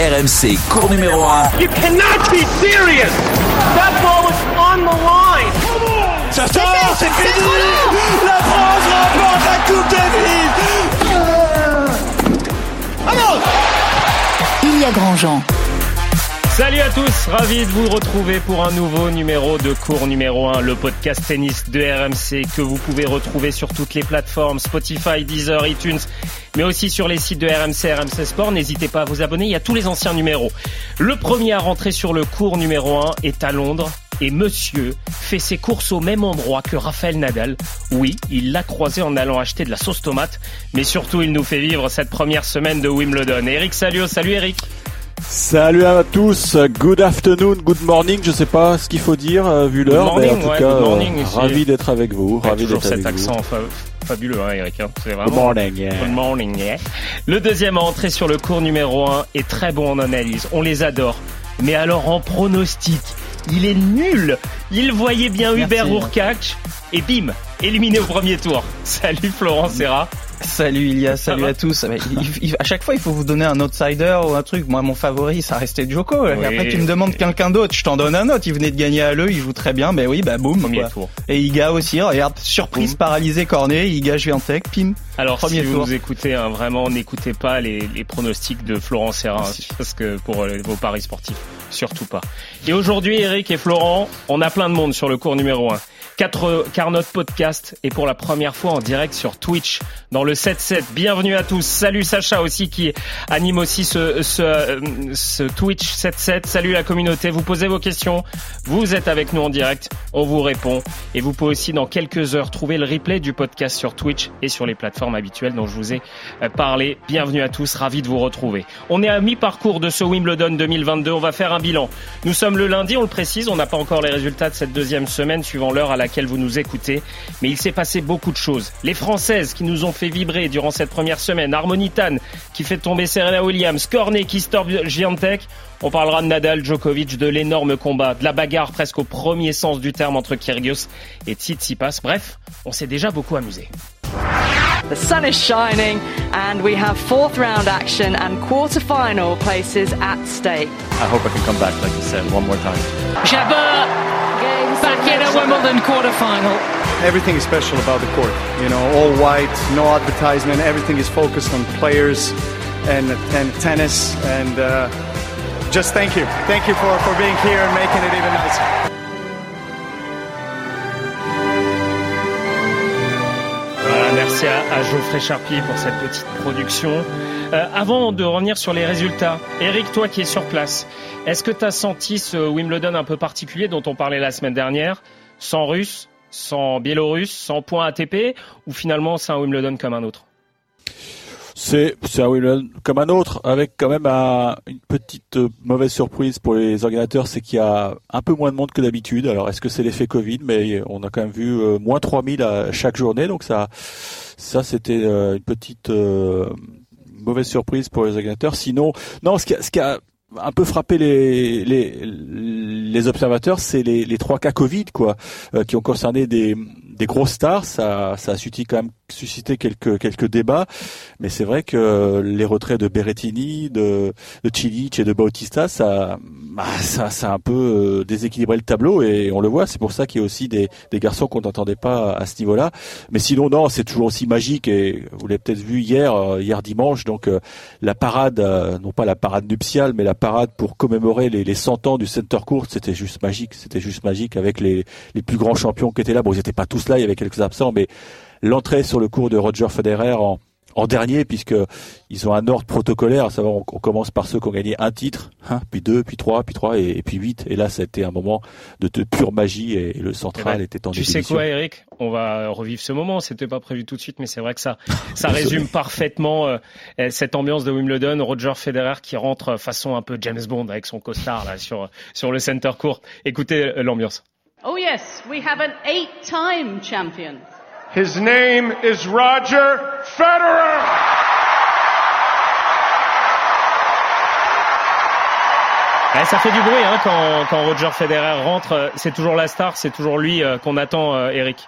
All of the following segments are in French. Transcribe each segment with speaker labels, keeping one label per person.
Speaker 1: RMC, cours numéro 1.
Speaker 2: You cannot be serious. That ball was on the line.
Speaker 3: Ça sort, c'est fini. La France remporte la Coupe Davis. Vamos
Speaker 4: Ilya Grandjean.
Speaker 5: Salut à tous, ravi de vous retrouver pour un nouveau numéro de cours numéro 1, le podcast tennis de RMC que vous pouvez retrouver sur toutes les plateformes Spotify, Deezer, iTunes, mais aussi sur les sites de RMC, RMC Sport. N'hésitez pas à vous abonner, il y a tous les anciens numéros. Le premier à rentrer sur le cours numéro 1 est à Londres et monsieur fait ses courses au même endroit que Raphaël Nadal. Oui, il l'a croisé en allant acheter de la sauce tomate, mais surtout il nous fait vivre cette première semaine de Wimbledon. Eric Salio, salut Eric.
Speaker 6: Salut à tous, good afternoon, good morning, je sais pas ce qu'il faut dire euh, vu l'heure, mais en tout
Speaker 5: ouais,
Speaker 6: cas,
Speaker 5: good morning
Speaker 6: euh, ravi d'être avec vous,
Speaker 5: Ouais,
Speaker 6: ravi
Speaker 5: toujours
Speaker 6: d'être avec
Speaker 5: cet
Speaker 6: vous.
Speaker 5: accent fa- fabuleux, hein, Eric. C'est vraiment...
Speaker 6: Good morning. yeah.
Speaker 5: Good morning, yeah. Le deuxième à entrer sur le cours numéro 1 est très bon en analyse. On les adore. Mais alors en pronostic, il est nul. Il voyait bien Hubert Urkach et bim, éliminé au premier tour. Salut Florent Serra.
Speaker 7: Salut Ilia, salut à tous. Mais il- il- à chaque fois, il faut vous donner un outsider ou un truc. Moi, mon favori, ça restait Djoko. Et après, tu me demandes quelqu'un d'autre, je t'en donne un autre. Il venait de gagner à l'E, il joue très bien. Mais oui, bah boum.
Speaker 5: Premier
Speaker 7: quoi.
Speaker 5: tour.
Speaker 7: Et Iga aussi, regarde, surprise,
Speaker 5: Boum.
Speaker 7: paralysé, corné, Iga Jviantek, pim.
Speaker 5: Alors
Speaker 7: Premier
Speaker 5: si vous nous écoutez, hein, vraiment n'écoutez pas les, les pronostics de Florent Serra, hein, parce que pour euh, vos paris sportifs, surtout pas. Et aujourd'hui, Eric et Florent, on a plein de monde sur le cours numéro 1. Quatre, car notre podcast est pour la première fois en direct sur Twitch dans le 7-7. Bienvenue à tous. Salut Sacha aussi qui anime aussi ce, ce, euh, ce Twitch 7-7. Salut la communauté. Vous posez vos questions. Vous êtes avec nous en direct. On vous répond. Et vous pouvez aussi dans quelques heures trouver le replay du podcast sur Twitch et sur les plateformes habituelles dont je vous ai euh, parlé. Bienvenue à tous. Ravi de vous retrouver. On est à mi-parcours de ce Wimbledon 2022. On va faire un bilan. Nous sommes le lundi, on le précise. On n'a pas encore les résultats de cette deuxième semaine suivant l'heure à laquelle vous nous écoutez. Mais il s'est passé beaucoup de choses. Les Françaises qui nous ont fait vibrer durant cette première semaine. Harmonitan qui fait tomber Serena Williams. Cornet qui store Giantec. On parlera de Nadal, Djokovic, de l'énorme combat, de la bagarre presque au premier sens du terme entre Kyrgios et Tsitsipas. Bref, on s'est déjà beaucoup amusé.
Speaker 8: The sun is shining, and we have fourth round action and quarter-final places at stake.
Speaker 9: I hope I can come back, like you said, one more time.
Speaker 10: Jabber at Wimbledon quarter-final.
Speaker 11: Everything is special about the court. You know, all white, no advertisement. Everything is focused on players and and tennis. And uh, just thank you, thank you for for being here and making it even nicer.
Speaker 5: Merci à, Geoffrey Charpier pour cette petite production. Euh, avant de revenir sur les résultats, Eric, toi qui es sur place, est-ce que tu as senti ce Wimbledon un peu particulier dont on parlait la semaine dernière, sans russe, sans biélorusse, sans point ATP, ou finalement c'est un Wimbledon comme un autre?
Speaker 6: C'est un Wimbledon comme un autre, avec quand même un- une petite euh, mauvaise surprise pour les organisateurs, c'est qu'il y a un peu moins de monde que d'habitude. Alors est-ce que c'est l'effet Covid? Mais on a quand même vu euh, moins 3000 à chaque journée, donc ça, ça c'était euh, une petite euh, mauvaise surprise pour les organisateurs. Sinon, non, ce qui a, ce qui a un peu frappé les les, les observateurs, c'est les, les trois cas Covid quoi, qui ont concerné des des grosses stars. Ça ça a suscité quand même suscité quelques quelques débats, mais c'est vrai que les retraits de Berrettini, de de Cilic et de Bautista, ça bah, ça ça a un peu euh, déséquilibré le tableau et on le voit. C'est pour ça qu'il y a aussi des des garçons qu'on n'entendait pas à ce niveau-là. Mais sinon non, c'est toujours aussi magique et vous l'avez peut-être vu hier euh, hier dimanche. Donc euh, la parade, non pas la parade nuptiale, mais la parade pour commémorer les, les 100 ans du Center Court, c'était juste magique. C'était juste magique avec les, les plus grands champions qui étaient là. Bon, ils n'étaient pas tous il y avait quelques absents, mais l'entrée sur le cours de Roger Federer en, en dernier, puisque ils ont un ordre protocolaire, à savoir on, on commence par ceux qui ont gagné un titre, hein, puis deux, puis trois, puis trois, et, et puis huit. Et là, ça a été un moment de, de pure magie et, le central
Speaker 5: Eh ben,
Speaker 6: était en
Speaker 5: Tu sais quoi, Eric? On va revivre ce moment. C'était pas prévu tout de suite, mais c'est vrai que ça, ça résume parfaitement euh, cette ambiance de Wimbledon. Roger Federer qui rentre façon un peu James Bond avec son costard là sur sur le center court. Écoutez euh, l'ambiance.
Speaker 10: Oh yes, we have an eight-time champion.
Speaker 2: His name is Roger Federer.
Speaker 5: Ouais, ça fait du bruit hein, quand, quand Roger Federer rentre. C'est toujours la star, c'est toujours lui euh, qu'on attend, euh, Eric.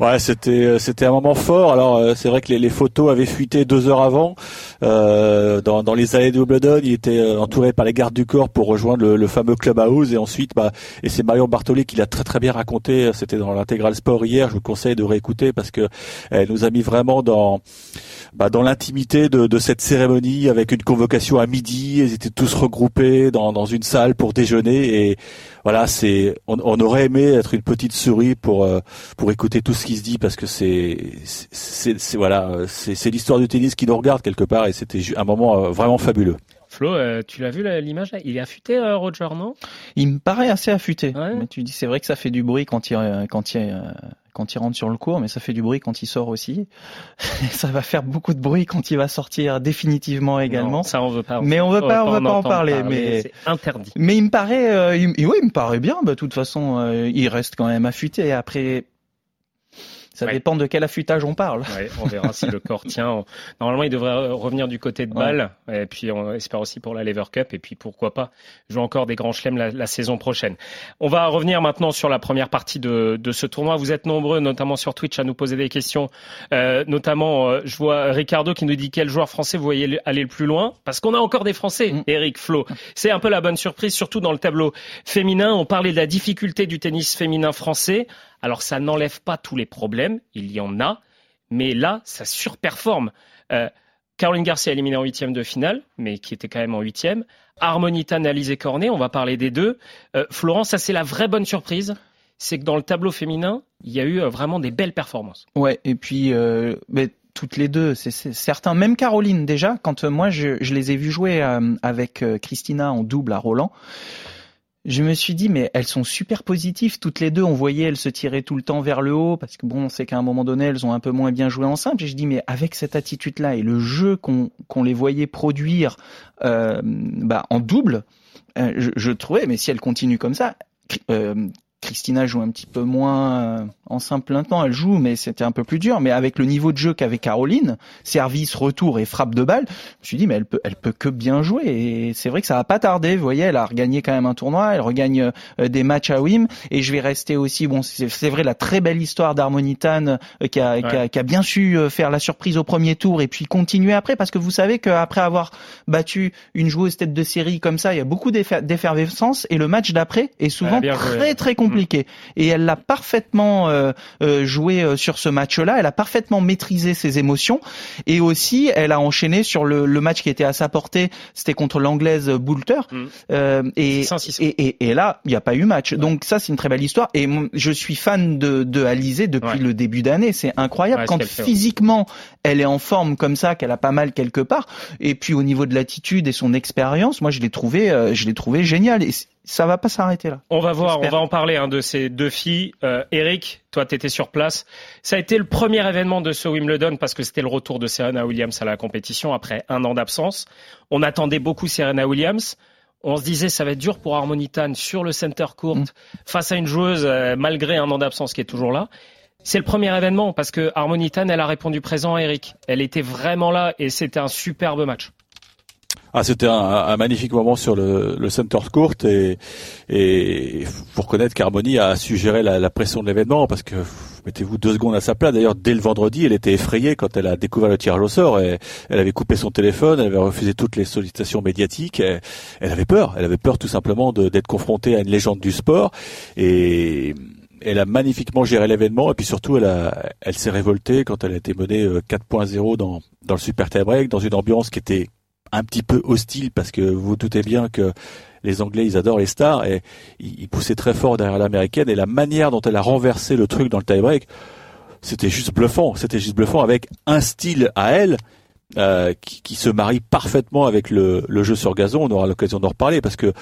Speaker 6: Ouais, c'était c'était un moment fort. Alors c'est vrai que les, les, photos avaient fuité deux heures avant. Euh, dans, dans les allées de Wimbledon, il était entouré par les gardes du corps pour rejoindre le, le fameux clubhouse et ensuite, bah, et c'est Marion Bartoli qui l'a très très bien raconté. C'était dans l'intégral sport hier. Je vous conseille de réécouter parce que elle nous a mis vraiment dans bah, dans l'intimité de, de, cette cérémonie avec une convocation à midi. Ils étaient tous regroupés dans, dans une salle pour déjeuner et voilà, c'est on, on, aurait aimé être une petite souris pour euh, pour écouter tout ce qui se dit parce que c'est c'est voilà c'est l'histoire du tennis qui nous regarde quelque part et c'était un moment euh, vraiment fabuleux.
Speaker 5: Flo, euh, tu l'as vu l'image Il est affûté, Roger, non
Speaker 7: Il me paraît assez affûté. Mais tu dis, c'est vrai que ça fait du bruit quand il quand il quand il rentre sur le cours, mais ça fait du bruit quand il sort aussi. ça va faire beaucoup de bruit quand il va sortir définitivement également.
Speaker 5: ça on veut pas.
Speaker 7: Mais on veut pas, on veut pas en parler. mais
Speaker 5: c'est interdit.
Speaker 7: Mais il me paraît, euh, oui, il me paraît bien. Bah, de toute façon, euh, il reste quand même affûté. Après, ça dépend de quel affûtage on parle.
Speaker 5: Ouais, on verra si le corps tient. Normalement, il devrait revenir du côté de balle. Et puis, on espère aussi pour la Lever Cup. Et puis, pourquoi pas jouer encore des grands chelems la, saison prochaine. On va revenir maintenant sur la première partie de, de, ce tournoi. Vous êtes nombreux, notamment sur Twitch, à nous poser des questions. Euh, notamment, euh, je vois Ricardo qui nous dit quel joueur français vous voyez aller le plus loin? Parce qu'on a encore des Français, mm. Eric, Flo. C'est un peu la bonne surprise, surtout dans le tableau féminin. On parlait de la difficulté du tennis féminin français. Alors ça n'enlève pas tous les problèmes, il y en a, mais là, ça surperforme. Euh, Caroline Garcia éliminée en huitième de finale, mais qui était quand même en huitième. Harmonita, Alizé Cornet, on va parler des deux. Euh, Florence, ça c'est la vraie bonne surprise, c'est que dans le tableau féminin, il y a eu euh, vraiment des belles performances.
Speaker 7: Ouais, et puis mais toutes les deux, c'est certain. Même Caroline déjà, quand moi je, les ai vues jouer avec Christina en double à Roland je me suis dit mais elles sont super positives toutes les deux. On voyait elles se tiraient tout le temps vers le haut parce que bon, on sait qu'à un moment donné elles ont un peu moins bien joué en simple. Et je dis mais avec cette attitude-là et le jeu qu'on qu'on les voyait produire euh, bah, en double, euh, je, je, trouvais mais si elles continuent comme ça, euh, Christina joue un petit peu moins euh, en simple maintenant, elle joue, mais c'était un peu plus dur. Mais avec le niveau de jeu qu'avait Caroline, service, retour et frappe de balle, je me suis dit, mais elle peut, elle peut que bien jouer. Et c'est vrai que ça va pas tarder. Vous voyez, elle a regagné quand même un tournoi, elle regagne euh, des matchs à Wim. Et je vais rester aussi, bon, c'est vrai, la très belle histoire d'Harmonitane euh, qui, a, qui, a, qui, a, bien su faire la surprise au premier tour et puis continuer après, parce que vous savez qu'après avoir battu une joueuse tête de série comme ça, il y a beaucoup d'effervescence et le match d'après est souvent très très compliqué compliqué. Et elle l'a parfaitement euh, euh, joué euh, sur ce match-là. Elle a parfaitement maîtrisé ses émotions. Et aussi, elle a enchaîné sur le, le match qui était à sa portée. C'était contre l'anglaise Boulter. Mm. Euh, et, et, et, là, il n'y a pas eu match. Donc ça, c'est une très belle histoire. Et je suis fan de, de Alizé depuis le début d'année. C'est incroyable quand physiquement elle est en forme comme ça, qu'elle a pas mal quelque part. Et puis au niveau de l'attitude et son expérience, moi je l'ai trouvé, je l'ai trouvé génial. Et ça va pas s'arrêter là.
Speaker 5: On va voir, on va en parler hein, de ces deux filles. Euh, Eric, toi tu étais sur place. Ça a été le premier événement de ce Wimbledon parce que c'était le retour de Serena Williams à la compétition après un an d'absence. On attendait beaucoup Serena Williams. On se disait ça va être dur pour Harmonitan sur le center court mm. face à une joueuse euh, malgré un an d'absence qui est toujours là. C'est le premier événement parce que Harmonitan elle a répondu présent à Eric. Elle était vraiment là et c'était un superbe match.
Speaker 6: Ah, c'était un, un, magnifique moment sur le, le center court et et faut reconnaître qu'Harmonie a suggéré la, la pression de l'événement parce que mettez-vous deux secondes à sa place. D'ailleurs, dès le vendredi, elle était effrayée quand elle a découvert le tirage au sort. Et elle avait coupé son téléphone, elle avait refusé toutes les sollicitations médiatiques. elle avait peur. Elle avait peur tout simplement d'être confrontée à une légende du sport et elle a magnifiquement géré l'événement et puis surtout elle elle s'est révoltée quand elle a été menée 4.0 euh, dans dans le super tie break dans une ambiance qui était un petit peu hostile parce que vous, doutez bien que les Anglais ils adorent les stars et ils poussaient très fort derrière l'américaine et la manière dont elle a renversé le truc dans le tie break c'était juste bluffant. C'était juste bluffant avec un style à elle euh, qui, qui, se marie parfaitement avec le, le jeu sur gazon. On aura l'occasion d'en reparler parce que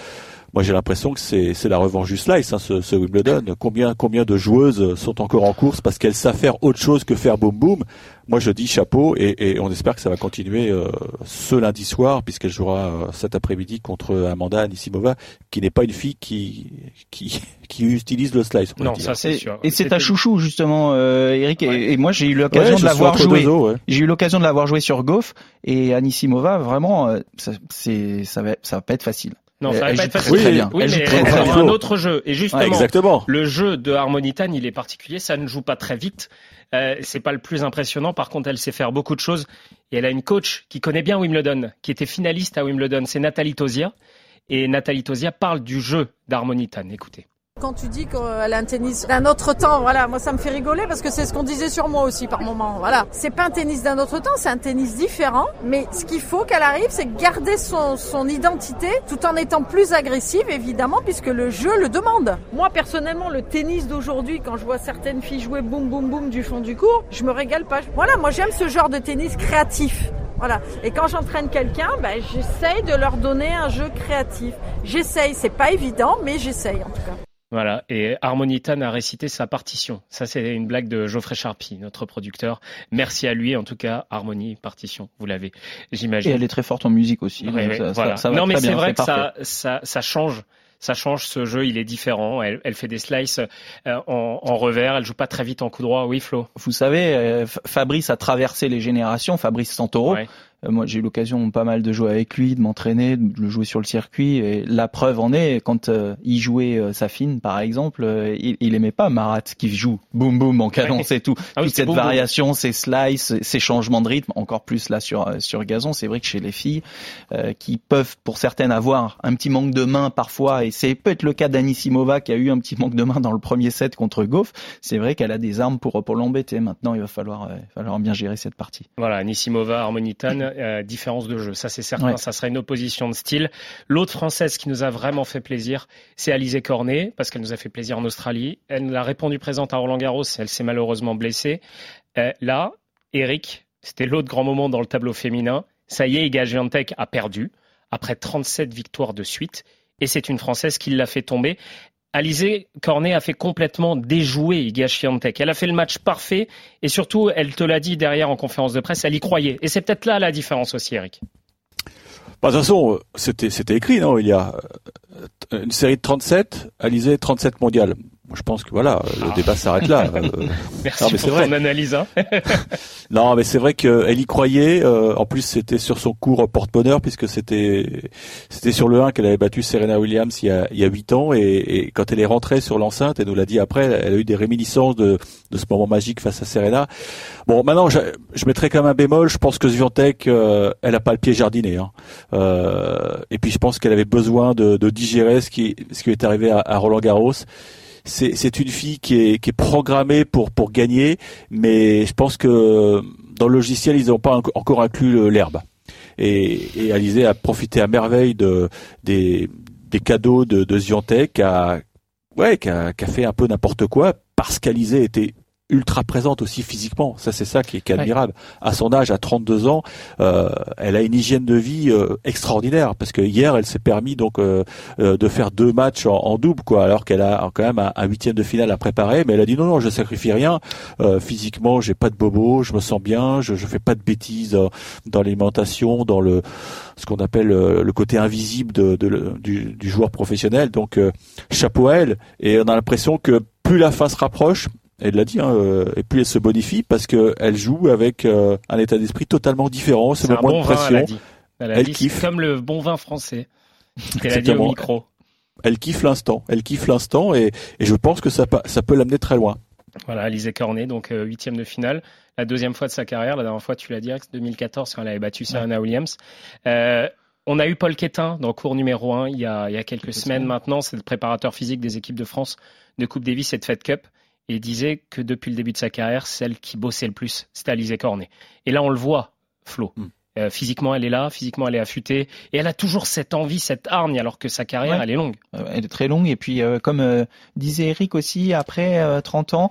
Speaker 6: moi j'ai l'impression que c'est c'est la revanche du slice hein, ce, ce, Wimbledon. Combien combien de joueuses sont encore en course parce qu'elles savent faire autre chose que faire boum boum. Moi je dis chapeau et, et on espère que ça va continuer euh, ce lundi soir puisqu'elle jouera euh, cet après-midi contre Amanda Anisimova qui n'est pas une fille qui qui qui utilise le slice.
Speaker 5: Non, ça c'est sûr.
Speaker 7: Et c'est ta chouchou justement, euh, Eric. Et, moi j'ai eu l'occasion de l'avoir joué. J'ai eu l'occasion de l'avoir joué sur Goff et Anisimova. Vraiment, ça, c'est ça va ça va pas être facile.
Speaker 5: Non, ça va pas être
Speaker 7: très,
Speaker 5: facile. Oui, mais elle un autre jeu. Et justement,
Speaker 6: Ouais, exactement.
Speaker 5: le jeu de Harmonitan, il est particulier. Ça ne joue pas très vite. Euh, c'est pas le plus impressionnant. Par contre, elle sait faire beaucoup de choses. Et elle a une coach qui connaît bien Wimbledon, qui était finaliste à Wimbledon. C'est Nathalie Tozia. Et Nathalie Tozia parle du jeu d'Harmonitan. Écoutez.
Speaker 12: Quand tu dis qu'elle a un tennis d'un autre temps, voilà, moi ça me fait rigoler parce que c'est ce qu'on disait sur moi aussi par moment. Voilà, c'est pas un tennis d'un autre temps, c'est un tennis différent. Mais ce qu'il faut qu'elle arrive, c'est garder son, identité tout en étant plus agressive, évidemment, puisque le jeu le demande. Moi personnellement, le tennis d'aujourd'hui, quand je vois certaines filles jouer boum boum boum du fond du cours, je me régale pas. Voilà, moi j'aime ce genre de tennis créatif. Voilà. Et quand j'entraîne quelqu'un, ben, j'essaye de leur donner un jeu créatif. J'essaye, c'est pas évident, mais j'essaye en tout cas.
Speaker 5: Voilà, et Harmonitan a récité sa partition. Ça, c'est une blague de Geoffrey Charpie, notre producteur. Merci à lui, en tout cas, Harmonie, partition, vous l'avez,
Speaker 7: Et
Speaker 5: j'imagine.
Speaker 7: elle est très forte en musique aussi.
Speaker 5: Ouais,
Speaker 7: donc
Speaker 5: ouais,
Speaker 7: ça,
Speaker 5: voilà. non, mais c'est vrai que ça, ça, ça change. Ça change ce jeu, il est différent. Elle, elle fait des slices euh, en, en revers, elle joue pas très vite en coup droit. Oui, Flo?
Speaker 7: Vous savez, euh, Fabrice a traversé les générations, Fabrice Santoro.
Speaker 5: Ouais.
Speaker 7: Euh, Moi, j'ai eu l'occasion pas mal de jouer avec lui, de m'entraîner, de le jouer sur le circuit. Et la preuve en est, quand euh, il jouait euh, Safine, par exemple, euh, il, il aimait pas Marat qui joue boum boum en cadence et tout.
Speaker 5: Ah oui,
Speaker 7: Toute cette variation, ces slices, ces changements de rythme, encore plus là sur sur gazon. C'est vrai que chez les filles, euh, qui peuvent pour certaines avoir un petit manque de main parfois, et c'est peut-être le cas d'Anisimova qui a eu un petit manque de main dans le premier set contre Goff. C'est vrai qu'elle a des armes pour pour l'embêter. Maintenant, il va falloir, falloir bien gérer cette partie.
Speaker 5: Voilà, Nissimova, Harmonitan, euh, différence de jeu. Ça, c'est certain,
Speaker 7: Ouais.
Speaker 5: ça serait une opposition de style. L'autre française qui nous a vraiment fait plaisir, c'est Alizé Cornet, parce qu'elle nous a fait plaisir en Australie. Elle a répondu présente à Roland Garros, elle s'est malheureusement blessée. Euh, là, Eric, c'était l'autre grand moment dans le tableau féminin. Ça y est, Iga a perdu, après 37 victoires de suite, et c'est une Française qui l'a fait tomber. Alizé Cornet a fait complètement déjouer Iga Swiatek. Elle a fait le match parfait et surtout, elle te l'a dit derrière en conférence de presse, elle y croyait. Et c'est peut-être là la différence aussi, Eric.
Speaker 6: Bah, de toute façon, euh, c'était c'était écrit, non Il y a euh, une série de 37, Alizé 37 mondiales. Moi, Je pense que voilà, le débat s'arrête là. Euh,
Speaker 5: Merci
Speaker 6: non, mais
Speaker 5: pour
Speaker 6: c'est vrai.
Speaker 5: ton analyse. hein.
Speaker 6: Non, mais c'est vrai qu'elle y croyait. euh, en plus, c'était sur son cours porte-bonheur puisque c'était c'était sur le 1 qu'elle avait battu Serena Williams il y a il y a huit ans et, et quand elle est rentrée sur l'enceinte, elle nous l'a dit après, elle a eu des réminiscences de de ce moment magique face à Serena. Bon, maintenant, je, je mettrai quand même un bémol. Je pense que Swiatek, euh, elle a pas le pied jardiné. Hein. Euh, et puis, je pense qu'elle avait besoin de, de digérer ce qui ce qui est arrivé à, à Roland Garros c'est une fille qui est qui est programmée pour pour gagner, mais je pense que dans le logiciel ils n'ont pas enc- encore inclus l'herbe. Et, et Alizé a profité à merveille de des des cadeaux de de a ouais qui a, qui a fait un peu n'importe quoi parce qu'Alizé était ultra présente aussi physiquement. Ça, c'est ça qui est, qui est
Speaker 7: Ouais.
Speaker 6: admirable. À son âge, à 32 ans, euh, elle a une hygiène de vie euh, extraordinaire parce que hier, elle s'est permis donc euh, euh, de faire deux matchs en, en double, quoi, alors qu'elle a quand même un, un huitième de finale à préparer. Mais elle a dit non, non, je sacrifie rien. Euh, physiquement, j'ai pas de bobo, je me sens bien, je, je fais pas de bêtises dans, dans l'alimentation, dans le ce qu'on appelle euh, le côté invisible de, de du, du joueur professionnel. Donc euh, chapeau à elle. Et on a l'impression que plus la fin se rapproche, elle l'a dit, hein, euh, et plus elle se bonifie parce que elle joue avec euh, un état d'esprit totalement différent. C'est
Speaker 5: un
Speaker 6: moins
Speaker 5: bon
Speaker 6: de
Speaker 5: vin,
Speaker 6: pression.
Speaker 5: elle a dit. Elle,
Speaker 6: Elle
Speaker 5: dit,
Speaker 6: kiffe.
Speaker 5: comme le bon vin français. Elle a dit au micro.
Speaker 6: Elle kiffe l'instant. Elle kiffe l'instant et, et je pense que ça, peut l'amener très loin.
Speaker 5: Voilà, Alizé Cornet, donc euh, huitième de finale. La deuxième fois de sa carrière. La dernière fois, tu l'as dit, Alex, 2014, quand elle avait battu Serena Williams. Euh, on a eu Paul Quétin dans cours numéro 1 il y a, il y a quelques semaines maintenant. C'est le préparateur physique des équipes de France de Coupe Davis et de Fed Cup. Et il disait que depuis le début de sa carrière, celle qui bossait le plus, c'était Alizé Cornet. Et là, on le voit, Flo.
Speaker 6: Mm.
Speaker 5: Euh, physiquement, elle est là, physiquement, elle est affûtée. Et elle a toujours cette envie, cette hargne, alors que sa carrière,
Speaker 7: Ouais.
Speaker 5: elle est longue.
Speaker 7: Euh, Elle est très longue et puis euh, comme euh, disait Eric aussi, après euh, 30 ans,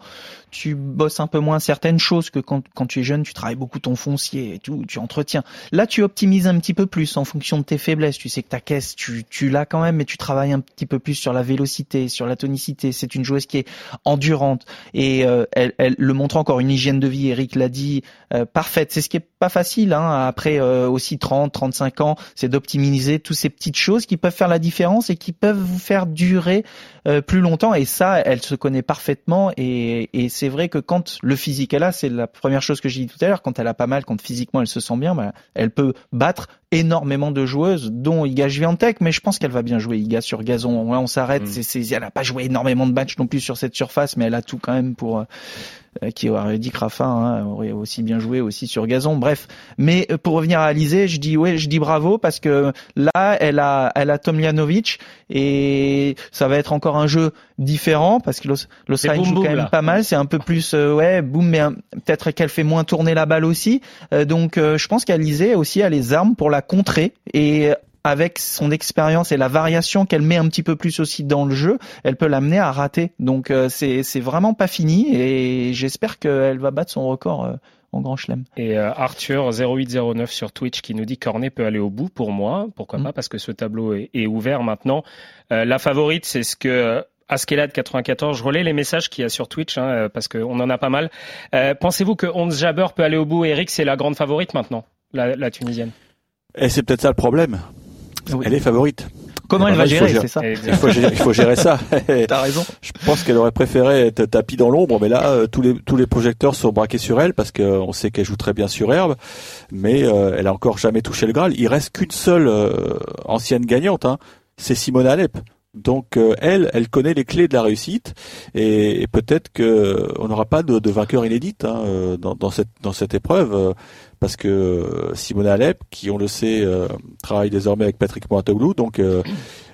Speaker 7: tu bosses un peu moins certaines choses que quand, quand tu es jeune, tu travailles beaucoup ton foncier et tout, tu entretiens. Là, tu optimises un petit peu plus en fonction de tes faiblesses. Tu sais que ta caisse, tu, tu l'as quand même, mais tu travailles un petit peu plus sur la vélocité, sur la tonicité. C'est une joueuse qui est endurante et euh, elle, elle le montre encore une hygiène de vie. Eric l'a dit, euh, parfaite. C'est ce qui est pas facile hein, après euh, aussi 30, 35 ans, c'est d'optimiser toutes ces petites choses qui peuvent faire la différence et qui peuvent vous faire durer euh, plus longtemps. Et ça, elle se connaît parfaitement. Et, et c'est vrai que quand le physique est là, c'est la première chose que j'ai dit tout à l'heure. Quand elle a pas mal, quand physiquement elle se sent bien, bah, elle peut battre énormément de joueuses, dont Iga Swiatek, mais je pense qu'elle va bien jouer Iga sur gazon. on s'arrête. Mm. C'est, elle a pas joué énormément de matchs non plus sur cette surface, mais elle a tout quand même pour euh, qui aurait dit que Rafa hein, aurait aussi bien joué aussi sur gazon. Bref, mais euh, pour revenir à Alizé, je dis ouais, je dis bravo parce que là, elle a, elle a Tomljanovic et ça va être encore un jeu différent parce que l'Australie joue quand même pas mal. C'est un peu plus euh, ouais, boum, mais peut-être qu'elle fait moins tourner la balle aussi. donc je pense qu'Alizé aussi a les armes pour la contrer et avec son expérience et la variation qu'elle met un petit peu plus aussi dans le jeu, elle peut l'amener à rater. Donc euh, c'est c'est vraiment pas fini et j'espère qu'elle va battre son record. Euh, en Grand Chelem.
Speaker 5: Et euh, Arthur 0809 sur Twitch qui nous dit Cornet peut aller au bout pour moi. Pourquoi mm. pas? Parce que ce tableau est, ouvert maintenant. la favorite, c'est ce que Askelad 94, je relais les messages qu'il y a sur Twitch hein, parce qu'on en a pas mal. Pensez-vous que Onze Jabber peut aller au bout? Eric, c'est la grande favorite maintenant, la, la Tunisienne
Speaker 6: Et c'est peut-être ça le problème. Elle est favorite.
Speaker 7: Comment elle va gérer, c'est ça
Speaker 6: il faut, gérer, il faut gérer ça.
Speaker 7: T'as raison.
Speaker 6: Je pense qu'elle aurait préféré être tapis dans l'ombre, mais là, euh, tous les tous les projecteurs sont braqués sur elle parce qu'on sait qu'elle joue très bien sur herbe, mais euh, elle a encore jamais touché le Graal. Il reste qu'une seule euh, ancienne gagnante, hein, c'est Simone Alep. Donc elle, elle connaît les clés de la réussite et, peut-être que on n'aura pas de, vainqueur inédite hein, dans, dans, cette dans épreuve parce que euh, Simone Alep, qui on le sait, euh, travaille désormais avec Patrick Mouratoglou, donc euh,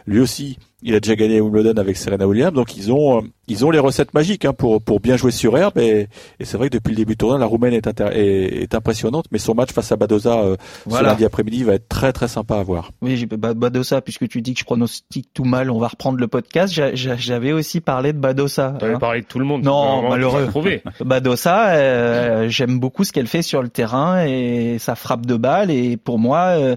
Speaker 6: lui aussi il a déjà gagné Wimbledon avec Serena Williams, donc ils ont euh, ils ont les recettes magiques hein, pour pour bien jouer sur herbe. Et, et c'est vrai que depuis le début du tournoi, la Roumaine est, est, est, impressionnante, mais son match face à Badoza euh, ce lundi après-midi va être très très sympa à voir.
Speaker 7: Oui, Badoza, puisque tu dis que je pronostique tout mal, on va reprendre le podcast. J'avais aussi parlé de Badoza.
Speaker 5: Tu avais hein. parlé de tout le monde.
Speaker 7: Non, malheureux. Badoza, euh, j'aime beaucoup ce qu'elle fait sur le terrain et sa frappe de balle. Et pour moi, euh,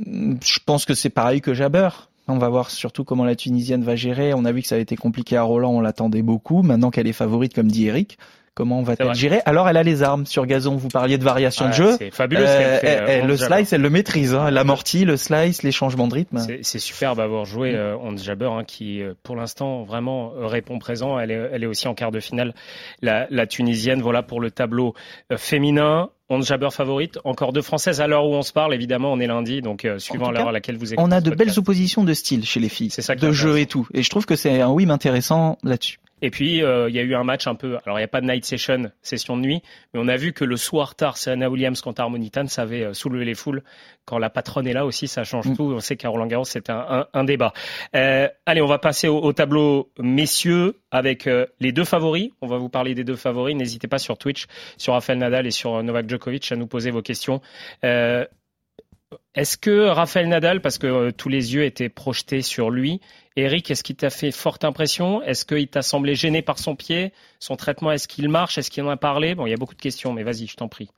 Speaker 7: je pense que c'est pareil que Jabber. On va voir surtout comment la Tunisienne va gérer. On a vu que ça a été compliqué à Roland, on l'attendait beaucoup. Maintenant qu'elle est favorite, comme dit Eric, comment va-t-elle gérer? Alors elle a les armes sur gazon. Vous parliez de variation de jeu.
Speaker 5: C'est fabuleux. Euh,
Speaker 7: euh, le slice, elle le maîtrise. Hein. L'amorti, le slice, les changements de rythme.
Speaker 5: C'est superbe avoir joué euh, On Jabber, hein, qui pour l'instant vraiment répond présent. Elle est, elle est aussi en quart de finale. La, la Tunisienne, voilà pour le tableau féminin. On Jabber favorite, encore deux françaises à l'heure où on se parle. Évidemment, on est lundi, donc euh, suivant l'heure à laquelle vous écoutez.
Speaker 7: On a de belles oppositions de style chez les filles, ça de jeu et tout. Et je trouve que c'est un win intéressant là-dessus.
Speaker 5: Et puis, euh, il y a eu un match un peu... Alors, il n'y a pas de night session, session de nuit, mais on a vu que le soir tard, Serena Williams contre Harmonitan, ça avait euh, soulevé les foules. Quand la patronne est là aussi, ça change mm. tout. On sait qu'à Roland Garros, c'est un, un, débat. Euh, allez, on va passer au, tableau messieurs avec les deux favoris. On va vous parler des deux favoris. N'hésitez pas sur Twitch, sur Rafael Nadal et sur Novak Djokovic à nous poser vos questions. Est-ce que Rafael Nadal, parce que tous les yeux étaient projetés sur lui, Eric, est-ce qu'il t'a fait forte impression? Est-ce qu'il t'a semblé gêné par son pied? Son traitement, est-ce qu'il marche? Est-ce qu'il en a parlé? Bon, il y a beaucoup de questions, mais vas-y, je t'en prie.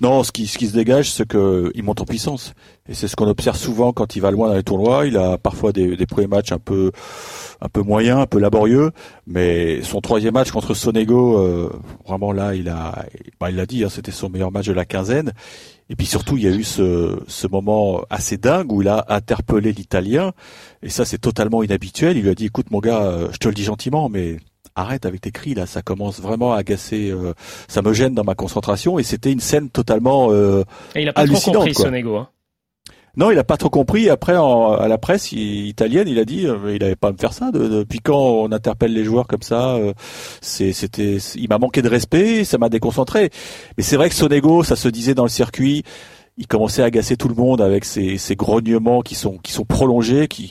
Speaker 6: Non, ce qui, ce qui se dégage, c'est qu'il monte en puissance. Et c'est ce qu'on observe souvent quand il va loin dans les tournois. Il a parfois des, des premiers matchs un peu, un peu moyens, un peu laborieux. Mais son troisième match contre Sonego, euh, vraiment là, il a, bah, il l'a dit, hein, c'était son meilleur match de la quinzaine. Et puis surtout, il y a eu ce, ce moment assez dingue où il a interpellé l'Italien. Et ça, c'est totalement inhabituel. Il lui a dit, écoute mon gars, euh, je te le dis gentiment, mais arrête avec tes cris là, ça commence vraiment à agacer, euh, ça me gêne dans ma concentration. Et c'était une scène totalement euh,
Speaker 5: et il a pas trop compris Sonego. Hein.
Speaker 6: Non, il a pas trop compris. Après, à la presse italienne, il a dit, euh, il avait pas à me faire ça. depuis quand on interpelle les joueurs comme ça euh, C'était, il m'a manqué de respect, ça m'a déconcentré. Mais c'est vrai que Sonego, ça se disait dans le circuit il commençait à agacer tout le monde avec ses, ses grognements qui sont qui sont prolongés, qui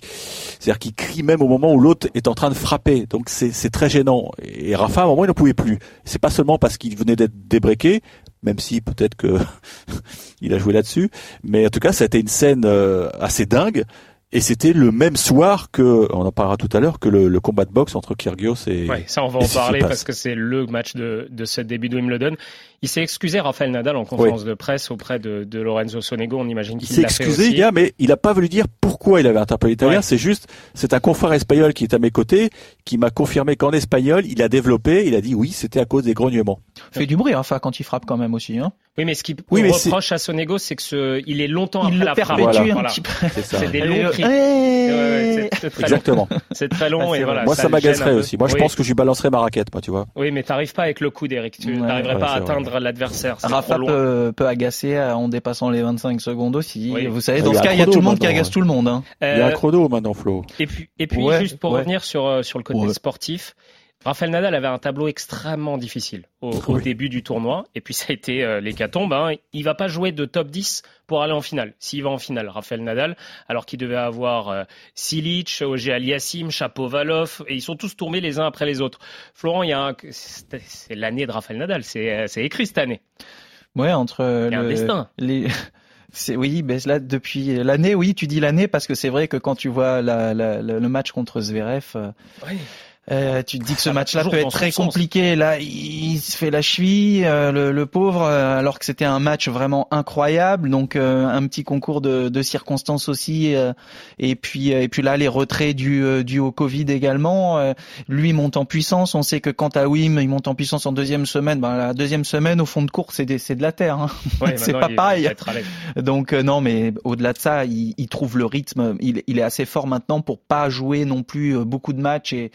Speaker 6: c'est-à-dire qu'il crie même au moment où l'autre est en train de frapper. Donc c'est très gênant. Et Rafa à un moment il n'en pouvait plus. C'est pas seulement parce qu'il venait d'être débreaké, même si peut-être que il a joué là-dessus, mais en tout cas ça a été une scène euh, assez dingue. Et c'était le même soir que, on en parlera tout à l'heure, que le, combat de boxe entre Kyrgios et.
Speaker 5: Ouais, ça on va en parler parce que c'est le match de, de ce début de Wimbledon. Il s'est excusé, Rafael Nadal, en conférence de presse auprès de, de Lorenzo Sonego. On imagine qu'il
Speaker 6: s'est excusé, gars, mais il n'a pas voulu dire pourquoi il avait interpellé l'italien. C'est juste, c'est un confrère espagnol qui est à mes côtés, qui m'a confirmé qu'en espagnol, il a développé, il a dit oui, c'était à cause des grognements.
Speaker 7: Fait du bruit, Rafa, quand il frappe quand même aussi. Hein.
Speaker 5: Oui, mais ce qui
Speaker 6: Oui, mais
Speaker 5: reproche à Sonego, c'est que ce, il est longtemps
Speaker 7: Il
Speaker 5: après
Speaker 7: le
Speaker 5: la frappe. Voilà.
Speaker 7: un petit peu.
Speaker 6: C'est ça.
Speaker 5: C'est des longs
Speaker 7: euh,
Speaker 5: cris.
Speaker 7: hey
Speaker 5: Ouais, ouais, c'est- c'est très long.
Speaker 6: Exactement.
Speaker 5: C'est très long
Speaker 7: Ah,
Speaker 5: et voilà.
Speaker 6: moi, ça, m'agacerait aussi. Moi, je pense que je lui balancerais ma raquette, moi, tu vois.
Speaker 5: Oui, mais t'arrives pas avec le coude, Eric. Tu
Speaker 7: Ouais.
Speaker 5: n'arriverais
Speaker 6: Ouais,
Speaker 5: pas à atteindre l'adversaire.
Speaker 7: Rafa peut, peut agacer euh, en dépassant les 25 secondes aussi.
Speaker 5: Oui.
Speaker 7: Vous savez, dans ce cas, il y a tout le monde qui agace
Speaker 6: ouais.
Speaker 7: tout le monde. Hein.
Speaker 6: Il y a un
Speaker 5: Euh,
Speaker 6: chrono maintenant, Flo.
Speaker 5: Et puis, et puis
Speaker 7: Ouais,
Speaker 5: juste pour revenir sur, euh, sur le côté sportif, Rafael Nadal avait un tableau extrêmement difficile au, au
Speaker 6: Oui.
Speaker 5: début du tournoi. Et puis ça a été euh, l'hécatombe. Hein. Il va pas jouer de top 10 pour aller en finale. S'il va en finale, Rafael Nadal, alors qu'il devait avoir euh, Silic, Ogier Aliassim, Chapovalov, et ils sont tous tombés les uns après les autres. Florent, il y a un... c'est l'année de Rafael Nadal. C'est euh, c'est écrit cette année.
Speaker 7: Ouais, entre euh,
Speaker 5: Il y a un
Speaker 7: le-
Speaker 5: destin.
Speaker 7: les. C'est oui, ben là depuis l'année, oui, tu dis l'année parce que c'est vrai que quand tu vois la, la- la- le match contre Zverev, euh, euh, tu te dis que ce
Speaker 5: va
Speaker 7: match-là peut être très
Speaker 5: sens.
Speaker 7: compliqué. Là, il se fait la cheville, euh, le, le pauvre, euh, alors que c'était un match vraiment incroyable. Donc euh, un petit concours de, de circonstances aussi. euh, et puis et puis là, les retraits du du au Covid également. euh, lui monte en puissance. On sait que quant à Wim, il monte en puissance en deuxième semaine. Ben, la deuxième semaine, au fond de course, c'est de la terre. Hein.
Speaker 5: Ouais,
Speaker 7: c'est pas
Speaker 5: il
Speaker 7: pareil. Donc non, mais au-delà de ça, il, il trouve le rythme. Il, il est assez fort maintenant pour pas jouer non plus beaucoup de matchs et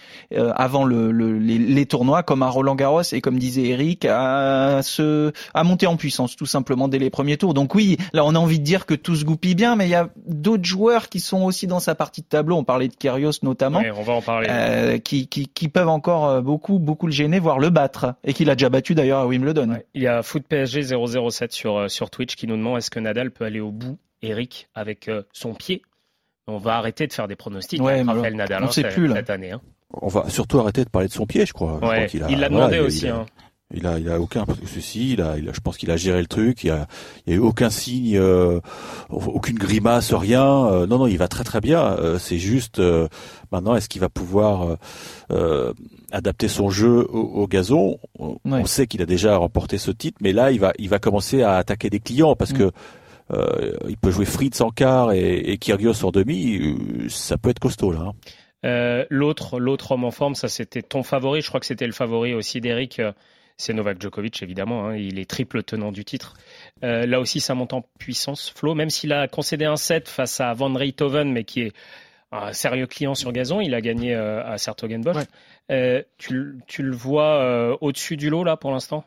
Speaker 7: euh, avant le, le- les, les tournois comme à Roland Garros et comme disait Eric, à se à monter en puissance tout simplement dès les premiers tours. Donc oui, là on a envie de dire que tout se goupille bien, mais il y a d'autres joueurs qui sont aussi dans sa partie de tableau. On parlait de Kyrgios notamment.
Speaker 5: Ouais, on va en parler.
Speaker 7: euh, qui, qui, qui peuvent encore euh, beaucoup beaucoup le gêner, voire le battre, et qu'il a déjà battu d'ailleurs à Wimbledon.
Speaker 5: Ouais. Il y a Foot PSG 007 sur, sur Twitch qui nous demande est-ce que Nadal peut aller au bout, Eric, avec son pied? On va arrêter de faire des pronostics
Speaker 7: Ouais,
Speaker 5: Nadal
Speaker 7: on
Speaker 5: hein,
Speaker 7: sait
Speaker 5: cette,
Speaker 7: plus, là.
Speaker 5: cette année. hein.
Speaker 6: On va surtout arrêter de parler de son pied, je crois. Je
Speaker 5: Ouais,
Speaker 6: crois
Speaker 5: il l'a
Speaker 6: voilà,
Speaker 5: demandé
Speaker 6: il a-
Speaker 5: aussi.
Speaker 6: il a-
Speaker 5: hein.
Speaker 6: Il a, il a aucun souci. Il a, il a- je pense qu'il a géré le truc. Il y a, il a eu aucun signe, euh, aucune grimace, rien. Euh, non, non, il va très très bien. Euh, c'est juste euh, maintenant, est-ce qu'il va pouvoir euh, euh, adapter son jeu au, au gazon? On,
Speaker 7: Ouais.
Speaker 6: on sait qu'il a déjà remporté ce titre, mais là, il va, il va commencer à attaquer des clients parce
Speaker 7: Mm.
Speaker 6: que euh, il peut jouer Fritz en quart et, et Kyrgios en demi. Ça peut être costaud là. hein.
Speaker 5: Euh, l'autre, l'autre homme en forme, ça c'était ton favori. Je crois que c'était le favori aussi d'Eric. euh, C'est Novak Djokovic, évidemment. hein, il est triple tenant du titre. Euh, là aussi, ça monte en puissance. Flo, même s'il a concédé un set face à Van Rijthoven, mais qui est un sérieux client sur gazon, il a gagné euh, à Sertogenbosch.
Speaker 7: Ouais.
Speaker 5: Tu, le- tu le vois au-dessus du lot là pour l'instant?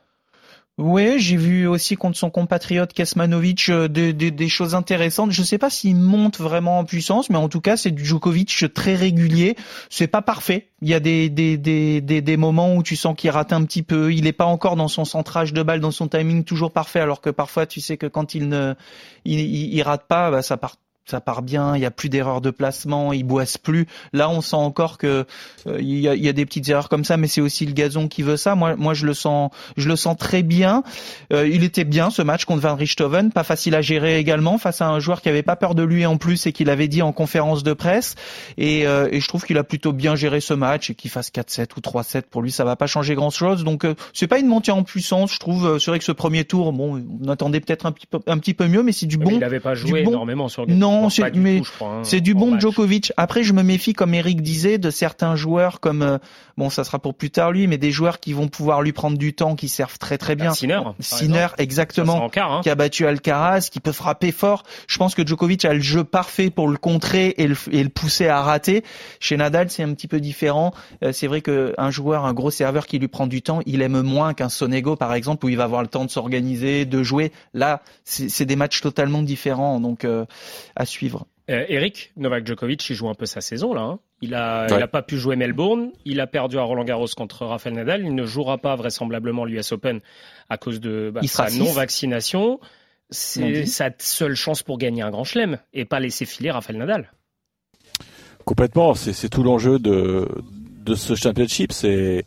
Speaker 7: Oui, j'ai vu aussi contre son compatriote Kesmanovic euh, des, des, des choses intéressantes. Je sais pas s'il monte vraiment en puissance, mais en tout cas, c'est du Djokovic très régulier. C'est pas parfait. Il y a des, des, des, des, moments où tu sens qu'il rate un petit peu. Il est pas encore dans son centrage de balle, dans son timing toujours parfait, alors que parfois, tu sais que quand il ne, il rate pas, bah, ça part ça part bien, il y a plus d'erreurs de placement, il boisse plus. Là, on sent encore que euh, il, y a, y a des petites erreurs comme ça, mais c'est aussi le gazon qui veut ça. Moi, moi, je le sens, je le sens très bien. Euh, il était bien ce match contre Van Richthofen, pas facile à gérer également face à un joueur qui avait pas peur de lui en plus et qui l'avait dit en conférence de presse. Et, euh, et je trouve qu'il a plutôt bien géré ce match et qu'il fasse 4-7 ou 3-7 pour lui, ça va pas changer grand chose. Donc euh, c'est pas une montée en puissance, je trouve. Euh, C'est vrai que ce premier tour, bon, on attendait peut-être un petit peu, un petit peu mieux, mais c'est du
Speaker 5: Mais
Speaker 7: bon.
Speaker 5: Il n'avait pas joué
Speaker 7: bon-
Speaker 5: énormément sur
Speaker 7: Non, C'est-
Speaker 5: du
Speaker 7: mais
Speaker 5: hein,
Speaker 7: c'est du
Speaker 5: en
Speaker 7: bon
Speaker 5: match.
Speaker 7: Djokovic. Après, je me méfie, comme Eric disait, de certains joueurs comme euh, bon, ça sera pour plus tard lui, mais des joueurs qui vont pouvoir lui prendre du temps, qui servent très très bien.
Speaker 5: Bah, Sinner,
Speaker 7: Sinner, exactement,
Speaker 5: quart, hein.
Speaker 7: qui a battu Alcaraz, qui peut frapper fort. Je pense que Djokovic a le jeu parfait pour le contrer et le, et le pousser à rater. Chez Nadal, c'est un petit peu différent. Euh, c'est vrai qu'un joueur, un gros serveur qui lui prend du temps, il aime moins qu'un Sonego, par exemple, où il va avoir le temps de s'organiser, de jouer. Là, c'est c'est des matchs totalement différents, donc euh, à suivre.
Speaker 5: Euh, Eric, Novak Djokovic, il joue un peu sa saison là. hein. Il a,
Speaker 6: Ouais.
Speaker 5: il a pas pu jouer Melbourne. Il a perdu à Roland Garros contre Rafael Nadal. Il ne jouera pas vraisemblablement l'US Open à cause de bah, sa non-vaccination. C'est sa seule chance pour gagner un grand chelem et pas laisser filer Rafael Nadal.
Speaker 6: Complètement, c'est c'est tout l'enjeu de de ce championship. C'est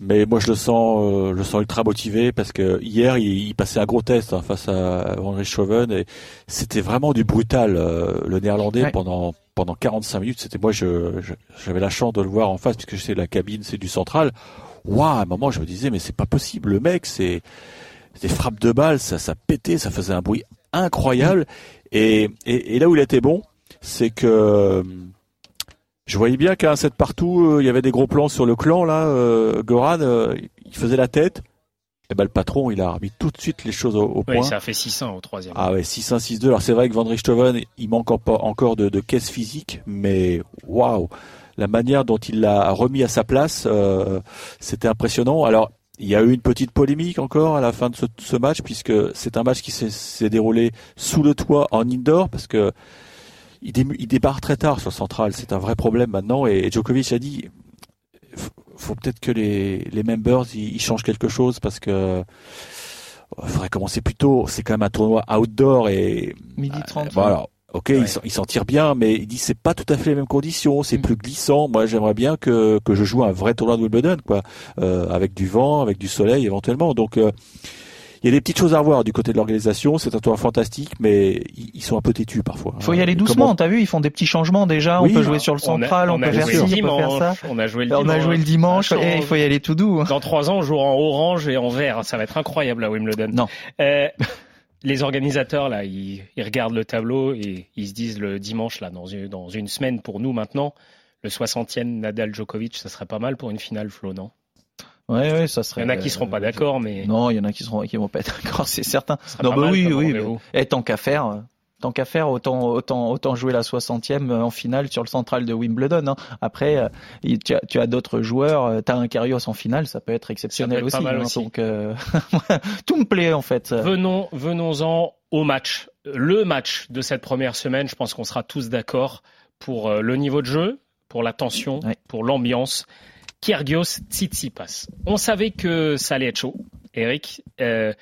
Speaker 6: mais moi je le sens, euh, je le sens ultra motivé parce que hier il, il passait un gros test hein, face à Van Richthofen et c'était vraiment du brutal. euh, le néerlandais
Speaker 7: Ouais.
Speaker 6: pendant pendant 45 minutes, c'était moi je je- j'avais la chance de le voir en face puisque c'est la cabine, c'est du central. Waouh, à un moment je me disais mais c'est pas possible, le mec c'est des frappes de balles, ça ça pétait, ça faisait un bruit incroyable et et, et là où il était bon, c'est que je voyais bien qu'à un set partout, euh, il y avait des gros plans sur le clan là. Euh, Goran, euh, il faisait la tête. eh ben, le patron, il a remis tout de suite les choses au, au
Speaker 5: Oui,
Speaker 6: point.
Speaker 5: ça a fait 6-1 au troisième.
Speaker 6: Ah ouais, 6-1, 6-2. Alors c'est vrai que Van Richthofen, il manque encore, encore de, de caisse physique, mais waouh, la manière dont il l'a remis à sa place, euh, c'était impressionnant. Alors il y a eu une petite polémique encore à la fin de ce, ce match, puisque c'est un match qui s'est- s'est déroulé sous le toit en indoor, parce que il, dé- il débarque très tard sur Central. C'est un vrai problème maintenant. Et Djokovic a dit, faut peut-être que les, les members ils, ils changent quelque chose parce que il faudrait commencer plus tôt. C'est quand même un tournoi outdoor et
Speaker 7: Midi
Speaker 6: euh,
Speaker 7: 30.
Speaker 6: voilà. Ok,
Speaker 5: Ouais.
Speaker 6: il s'en- il s'en tire bien, mais il dit c'est pas tout à fait les mêmes conditions, c'est
Speaker 7: Mm.
Speaker 6: plus glissant. Moi, j'aimerais bien que que je joue un vrai tournoi de Wimbledon, quoi, euh, avec du vent, avec du soleil éventuellement. Donc euh, il y a des petites choses à revoir du côté de l'organisation. C'est un tournoi fantastique, mais ils, ils sont un peu têtus parfois.
Speaker 7: Il faut y aller
Speaker 6: Comment-
Speaker 7: doucement, t'as vu, ils font des petits changements déjà,
Speaker 6: Oui,
Speaker 7: on peut jouer sur le
Speaker 5: On a-
Speaker 7: central, on,
Speaker 5: on a
Speaker 7: peut faire
Speaker 5: joué
Speaker 7: ci,
Speaker 5: le
Speaker 7: on peut faire
Speaker 5: dimanche,
Speaker 7: ça.
Speaker 5: On a joué le
Speaker 7: On
Speaker 5: dimanche.
Speaker 7: a joué le dimanche, il faut y aller tout doux. hein.
Speaker 5: Dans trois ans, on jouera en orange et en vert. Ça va être incroyable à Wimbledon.
Speaker 7: Non.
Speaker 5: Euh, les organisateurs là, ils, ils regardent le tableau et ils se disent le dimanche là, dans une, dans une semaine pour nous maintenant, le 60e Nadal Djokovic, ça serait pas mal pour une finale, Flo, non?
Speaker 7: Ouais, ouais, ça
Speaker 5: Il
Speaker 7: serait.
Speaker 5: y en a qui seront pas
Speaker 7: euh,
Speaker 5: d'accord, mais
Speaker 7: Non, il y en a qui seront, qui vont pas être d'accord, c'est certain. Non, bah
Speaker 5: mal
Speaker 7: oui, oui. mais- Et tant qu'à faire, euh, tant qu'à faire, autant, autant, autant jouer la 60e en finale sur le central de Wimbledon. hein. Après, euh, il- tu as, tu as d'autres joueurs, euh, t'as un Kyrgios en finale, ça peut être exceptionnel
Speaker 5: être pas
Speaker 7: aussi. hein.
Speaker 5: aussi.
Speaker 7: Donc, euh, tout me plaît en fait.
Speaker 5: Venons, venons-en au match. Le match de cette première semaine, je pense qu'on sera tous d'accord pour euh, le niveau de jeu, pour la tension,
Speaker 7: Ouais.
Speaker 5: pour l'ambiance. Kyrgios Tsitsipas. On savait que ça allait être chaud, Eric. Euh,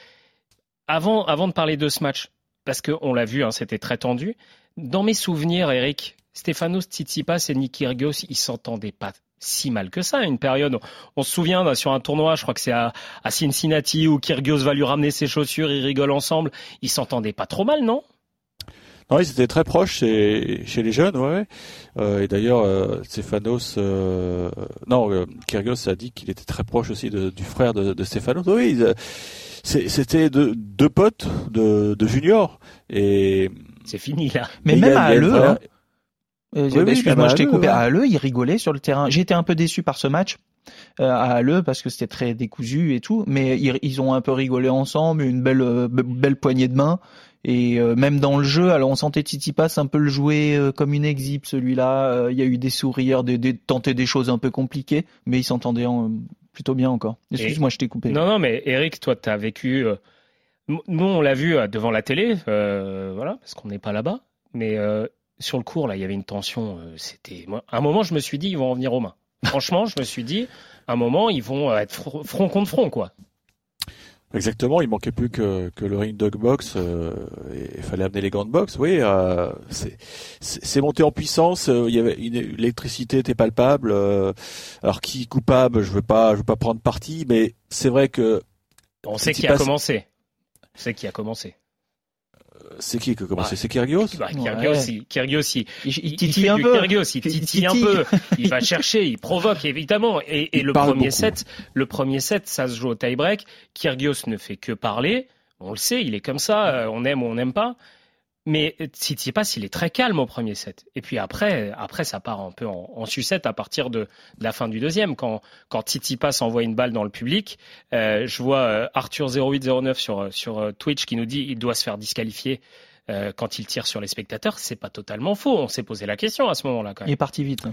Speaker 5: avant, avant de parler de ce match, parce qu'on l'a vu, hein, c'était très tendu. Dans mes souvenirs, Eric, Stefanos Tsitsipas et Nick Kyrgios, ils s'entendaient pas si mal que ça. Une période, on se souvient là, sur un tournoi, je crois que c'est à, à Cincinnati où Kyrgios va lui ramener ses chaussures, ils rigolent ensemble. Ils s'entendaient pas trop mal, non?
Speaker 6: Non, ils étaient très proches chez, chez les jeunes, ouais. ouais. Euh, et d'ailleurs, euh, Stefanos, euh, non, euh, Kyrgios a dit qu'il était très proche aussi de- du frère de, de Stefanos. Oui, ils, euh, c'est- c'était deux, deux potes de, de junior. Et
Speaker 5: C'est fini là.
Speaker 7: Mais même
Speaker 6: a-
Speaker 7: à Halle, hein. Euh,
Speaker 6: Oui, oui,
Speaker 7: Excuse-moi,
Speaker 6: même à
Speaker 7: je t'ai coupé.
Speaker 6: ouais.
Speaker 7: À Halle, il rigolait sur le terrain. J'ai été un peu déçu par ce match euh, à Halle parce que c'était très décousu et tout, mais ils, ils ont un peu rigolé ensemble, une belle euh, be- belle poignée de main. Et euh, même dans le jeu, alors on sentait Tsitsipas un peu le jouer euh, comme une exhibe celui-là. Euh, Il y a eu des sourires, des, des tenter des choses un peu compliquées, mais ils s'entendaient en- plutôt bien encore. Excuse-moi, je t'ai coupé.
Speaker 5: Non, non, mais Eric, toi, tu as vécu. nous, on l'a vu devant la télé, voilà, parce qu'on n'est pas là-bas. Mais sur le cours, là, il y avait une tension. C'était. À un moment, je me suis dit, ils vont en venir aux mains. Franchement, je me suis dit, à un moment, ils vont être fr- front contre front, quoi.
Speaker 6: Exactement, il manquait plus que, que le ring dog box. euh, et il fallait amener les gants de boxe. Oui, euh, c'est monté en puissance. euh, Il y avait une l'électricité était palpable. euh, alors qui est coupable Je veux pas, je veux pas prendre parti, mais c'est vrai que
Speaker 5: On sait qui a commencé. On sait qui a commencé.
Speaker 6: C'est qui qui a commencé
Speaker 5: Ouais.
Speaker 6: C'est Kyrgios.
Speaker 5: Bah,
Speaker 7: Ouais.
Speaker 5: Kyrgios, il, Kyrgios, il,
Speaker 7: Il, il
Speaker 5: il
Speaker 7: titille un peu.
Speaker 5: Kyrgios, il
Speaker 7: Il
Speaker 5: titille un peu, il va chercher, il provoque évidemment. Et, le premier set, le premier set, ça se joue au tie-break. Kyrgios ne fait que parler. On le sait, il est comme ça. euh, On aime ou on n'aime pas. Mais Tsitsipas, il est très calme au premier set. Et puis après, après ça part un peu en, en sucette à partir de, de la fin du deuxième. Quand, quand Tsitsipas envoie une balle dans le public, euh, je vois euh, Arthur 0809 sur, euh, sur euh, Twitch qui nous dit il doit se faire disqualifier euh, quand il tire sur les spectateurs. C'est pas totalement faux. On s'est posé la question à ce moment-là quand
Speaker 7: Il
Speaker 5: même.
Speaker 7: est parti vite.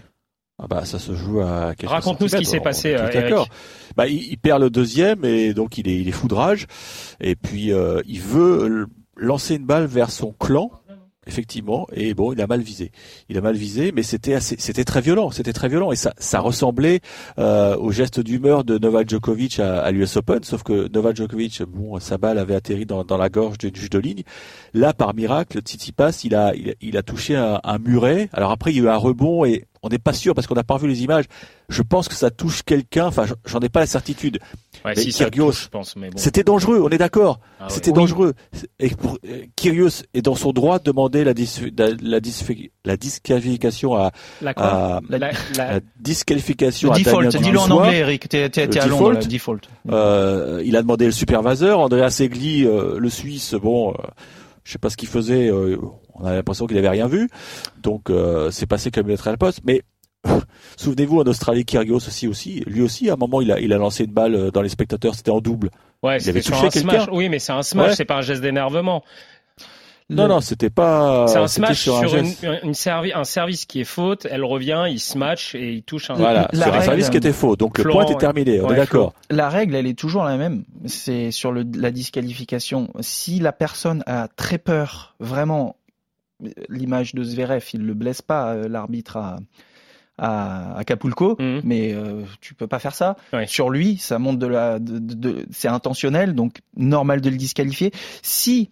Speaker 6: Ah bah ça se joue à quelques
Speaker 5: Raconte-nous ce qui s'est passé, euh.
Speaker 6: D'accord. Bah il, il perd le deuxième et donc il est il est foudrage et puis euh, il veut l- lancer une balle vers son clan. Effectivement, et bon, il a mal visé. Il a mal visé, mais c'était assez, c'était très violent, c'était très violent, et ça, ça ressemblait euh, au geste d'humeur de Novak Djokovic à, à l'US Open, sauf que Novak Djokovic, bon, sa balle avait atterri dans, dans la gorge du juge de ligne. Là, par miracle, Tsitsipas, il a, il, a- il a touché un, un muret. Alors après, il y a eu un rebond et on n'est pas sûr parce qu'on n'a pas vu les images. Je pense que ça touche quelqu'un. Enfin, j'en ai pas la certitude.
Speaker 5: Ouais,
Speaker 6: Mais
Speaker 5: si
Speaker 6: Kyrgios,
Speaker 5: touche, je pense, mais bon.
Speaker 6: C'était dangereux, on est d'accord.
Speaker 5: Ah.
Speaker 6: C'était
Speaker 5: Oui.
Speaker 6: dangereux. Et pour, euh, Kyrgios est dans son droit de demander la, dis, la, la, dis- la disqualification à,
Speaker 5: La quoi
Speaker 6: à-
Speaker 5: La- la-
Speaker 6: la disqualification
Speaker 7: Le
Speaker 6: à
Speaker 7: default,
Speaker 6: Damien
Speaker 7: dis-le en anglais, Eric. T'es t'es-
Speaker 6: Le
Speaker 7: t'es à Londres,
Speaker 6: default.
Speaker 7: le default.
Speaker 6: Euh, il a demandé le superviseur. Andrea Segli, euh, le Suisse, bon, euh, je sais pas ce qu'il faisait. euh, on a l'impression qu'il avait rien vu. Donc, euh, c'est passé comme une lettre à la poste. Mais souvenez-vous en Australie, Kyrgios aussi, aussi, lui aussi, à un moment, il a, il a lancé une balle euh, dans les spectateurs, c'était en double.
Speaker 5: Ouais,
Speaker 6: avait
Speaker 5: c'était sur un smash. Oui, mais c'est un smash,
Speaker 6: Ouais.
Speaker 5: c'est pas un geste d'énervement.
Speaker 6: Non, non, c'était pas.
Speaker 5: C'est un smash sur,
Speaker 6: un
Speaker 5: une, une servi- un service qui est faute, elle revient, il smash et il touche un.
Speaker 6: Voilà,
Speaker 7: La
Speaker 6: sur un
Speaker 7: règle-
Speaker 6: service qui était faux. Donc le point est terminé, on est d'accord.
Speaker 7: La règle, elle est toujours la même. C'est sur le, la disqualification. Si la personne a très peur, vraiment, l'image de Zverev, il le blesse pas, euh, l'arbitre à, à Acapulco,
Speaker 5: Mhm.
Speaker 7: mais euh, tu peux pas faire ça.
Speaker 5: Ouais.
Speaker 7: Sur lui, ça monte de la, de, de- de- c'est intentionnel, donc normal de le disqualifier. Si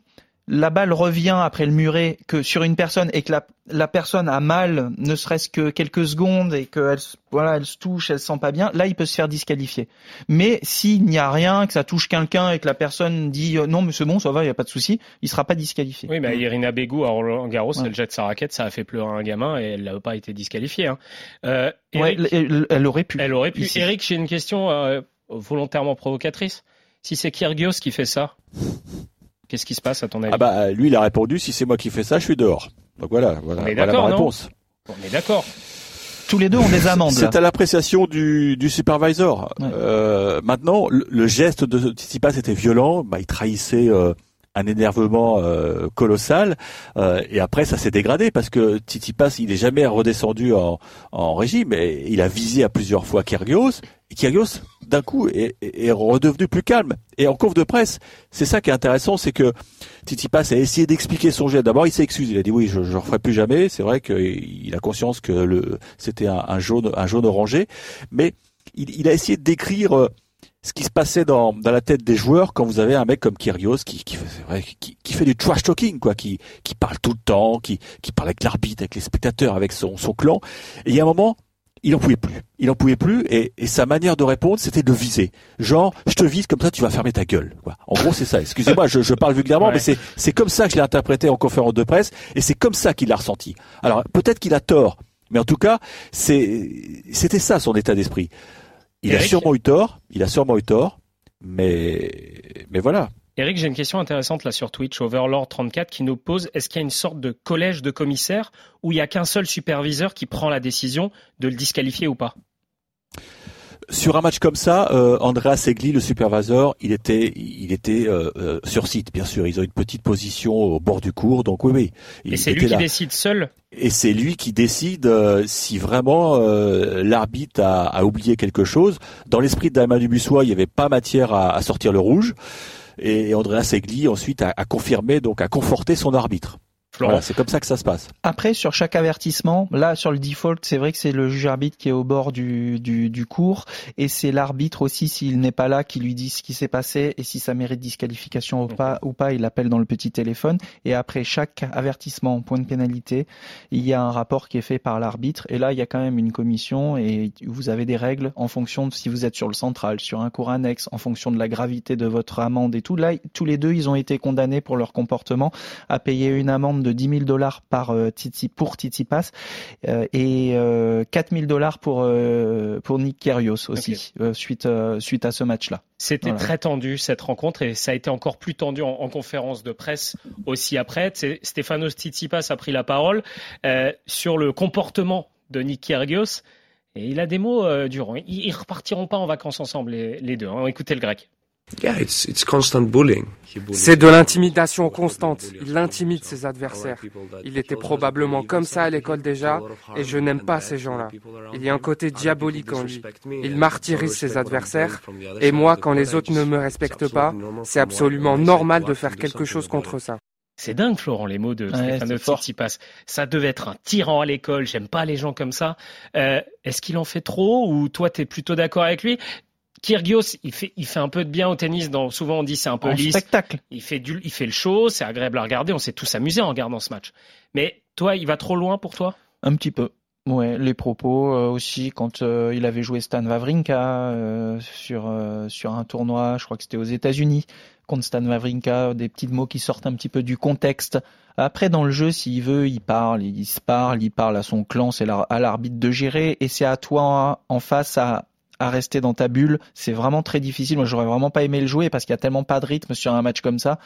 Speaker 7: la balle revient après le muret que sur une personne et que la, la personne a mal, ne serait-ce que quelques secondes et qu'elle se- voilà, elle se touche, elle se sent pas bien, là il peut se faire disqualifier. Mais s'il n'y a rien, que ça touche quelqu'un et que la personne dit euh, non mais c'est bon, ça va, il y a pas de souci, il sera pas disqualifié.
Speaker 5: Oui, mais Irina Bégou à Roland Garros,
Speaker 7: Ouais.
Speaker 5: elle jette sa raquette, ça a fait pleurer un gamin et elle n'a pas été disqualifiée. Hein. Euh,
Speaker 7: Ouais, elle, elle aurait pu.
Speaker 5: elle aurait pu.
Speaker 7: Ici.
Speaker 5: Eric, j'ai une question euh, volontairement provocatrice. Si c'est Kyrgios qui fait ça, qu'est-ce qui se passe à ton avis
Speaker 6: Ah bah lui, il a répondu si c'est moi qui fais ça, je suis dehors. Donc voilà, voilà,
Speaker 5: On est
Speaker 6: voilà
Speaker 5: non
Speaker 6: réponse.
Speaker 5: On est d'accord.
Speaker 7: Tous les deux ont des amendes.
Speaker 6: C'est à l'appréciation du, du supervisor.
Speaker 7: Ouais.
Speaker 6: Euh, maintenant, le, le geste de Tsitsipas était violent. Bah, il trahissait euh, un énervement euh, colossal. Euh, et après, ça s'est dégradé parce que Tsitsipas, il est jamais redescendu en, en régime. Et il a visé à plusieurs fois Kyrgios. Et Kyrgios, d'un coup, est, est redevenu plus calme. Et en conf de presse, c'est ça qui est intéressant, c'est que Tsitsipas a essayé d'expliquer son geste. D'abord, il s'excuse. Il a dit oui, je ne referai plus jamais. C'est vrai qu'il a conscience que c'était un, un jaune, un jaune orangé, mais il, il a essayé de décrire euh, ce qui se passait dans, dans la tête des joueurs quand vous avez un mec comme Kyrgios qui, qui, qui, qui fait du trash talking, quoi, qui, qui parle tout le temps, qui, qui parle avec l'arbitre, avec les spectateurs, avec son, son clan. Et il y a un moment, il en pouvait plus. Il en pouvait plus et, et sa manière de répondre, c'était de viser. Genre, je te vise comme ça, tu vas fermer ta gueule. Quoi. En gros, c'est ça. Excusez-moi, je, je parle vulgairement,
Speaker 5: Ouais.
Speaker 6: mais c'est c'est comme ça que je l'ai interprété en conférence de presse et c'est comme ça qu'il l'a ressenti. Alors peut-être qu'il a tort, mais en tout cas, c'est c'était ça son état d'esprit. Il a sûrement eu tort. Il a sûrement eu tort, mais mais voilà.
Speaker 5: Eric, j'ai une question intéressante là sur Twitch, Overlord34, qui nous pose est-ce qu'il y a une sorte de collège de commissaires où il n'y a qu'un seul superviseur qui prend la décision de le disqualifier ou pas?
Speaker 6: Sur un match comme ça, euh, Andrea Segli, le superviseur, il était, il était euh, euh, sur site, bien sûr. Ils ont une petite position au bord du cours, donc oui, oui. Il
Speaker 5: Et c'est lui qui décide seul
Speaker 6: Et c'est lui qui décide euh, si vraiment euh, l'arbitre a, a oublié quelque chose. Dans l'esprit de Damien Dubussois, il n'y avait pas matière à, à sortir le rouge. Et Andrea Segli ensuite a, a confirmé, donc a conforté son arbitre.
Speaker 5: Florent.
Speaker 6: Voilà, c'est comme ça que ça se passe.
Speaker 7: Après, sur chaque avertissement, là, sur le default, c'est vrai que c'est le juge arbitre qui est au bord du, du, du cours, et c'est l'arbitre aussi, s'il n'est pas là, qui lui dit ce qui s'est passé, et si ça mérite disqualification ou pas, ou pas, il l'appelle dans le petit téléphone. Et après chaque avertissement, point de pénalité, il y a un rapport qui est fait par l'arbitre, et là, il y a quand même une commission, et vous avez des règles en fonction de si vous êtes sur le central, sur un cours annexe, en fonction de la gravité de votre amende et tout. Là, tous les deux, ils ont été condamnés pour leur comportement à payer une amende de 10 000 dollars par euh, Titi pour Titi Pass euh, et euh, 4 000 dollars pour euh, pour Nick Kyrgios aussi euh, suite euh, suite à ce match-là.
Speaker 5: C'était
Speaker 7: Voilà.
Speaker 5: très tendu cette rencontre et ça a été encore plus tendu en, en conférence de presse aussi après. Stefanos Tsitsipas a pris la parole euh, sur le comportement de Nick Kyrgios et il a des mots euh, durs. Ils, ils repartiront pas en vacances ensemble les, les deux. hein. Écoutez le grec.
Speaker 13: C'est de l'intimidation constante. Il intimide ses adversaires. Il était probablement comme ça à l'école déjà, et je n'aime pas ces gens-là. Il y a un côté diabolique en lui. Il martyrise ses adversaires, et moi, quand les autres ne me respectent pas, c'est absolument normal de faire quelque chose contre ça.
Speaker 5: C'est dingue, Florent, les mots de
Speaker 7: Ouais.
Speaker 5: Tsitsipas. Ça devait être un tyran à l'école. J'aime pas les gens comme ça. Euh, Est-ce qu'il en fait trop ou toi, t'es plutôt d'accord avec lui? Kyrgios, il fait, il fait un peu de bien au tennis. Dans, souvent, on dit c'est un peu
Speaker 7: En
Speaker 5: lisse.
Speaker 7: spectacle.
Speaker 5: Il fait du, il fait le show. C'est agréable à regarder. On s'est tous amusés en regardant ce match. Mais toi, il va trop loin pour toi?
Speaker 7: Un petit peu. Ouais, les propos euh, aussi quand euh, il avait joué Stan Wawrinka euh, sur sur un tournoi, je crois que c'était aux États-Unis contre Stan Wawrinka, des petits mots qui sortent un petit peu du contexte. Après dans le jeu, s'il veut, il parle, il, se parle, il parle à son clan, c'est à l'arbitre de gérer et c'est à toi en face à à rester dans ta bulle. C'est vraiment très difficile. Moi, j'aurais vraiment pas aimé le jouer parce qu'il y a tellement pas de rythme sur un match comme ça.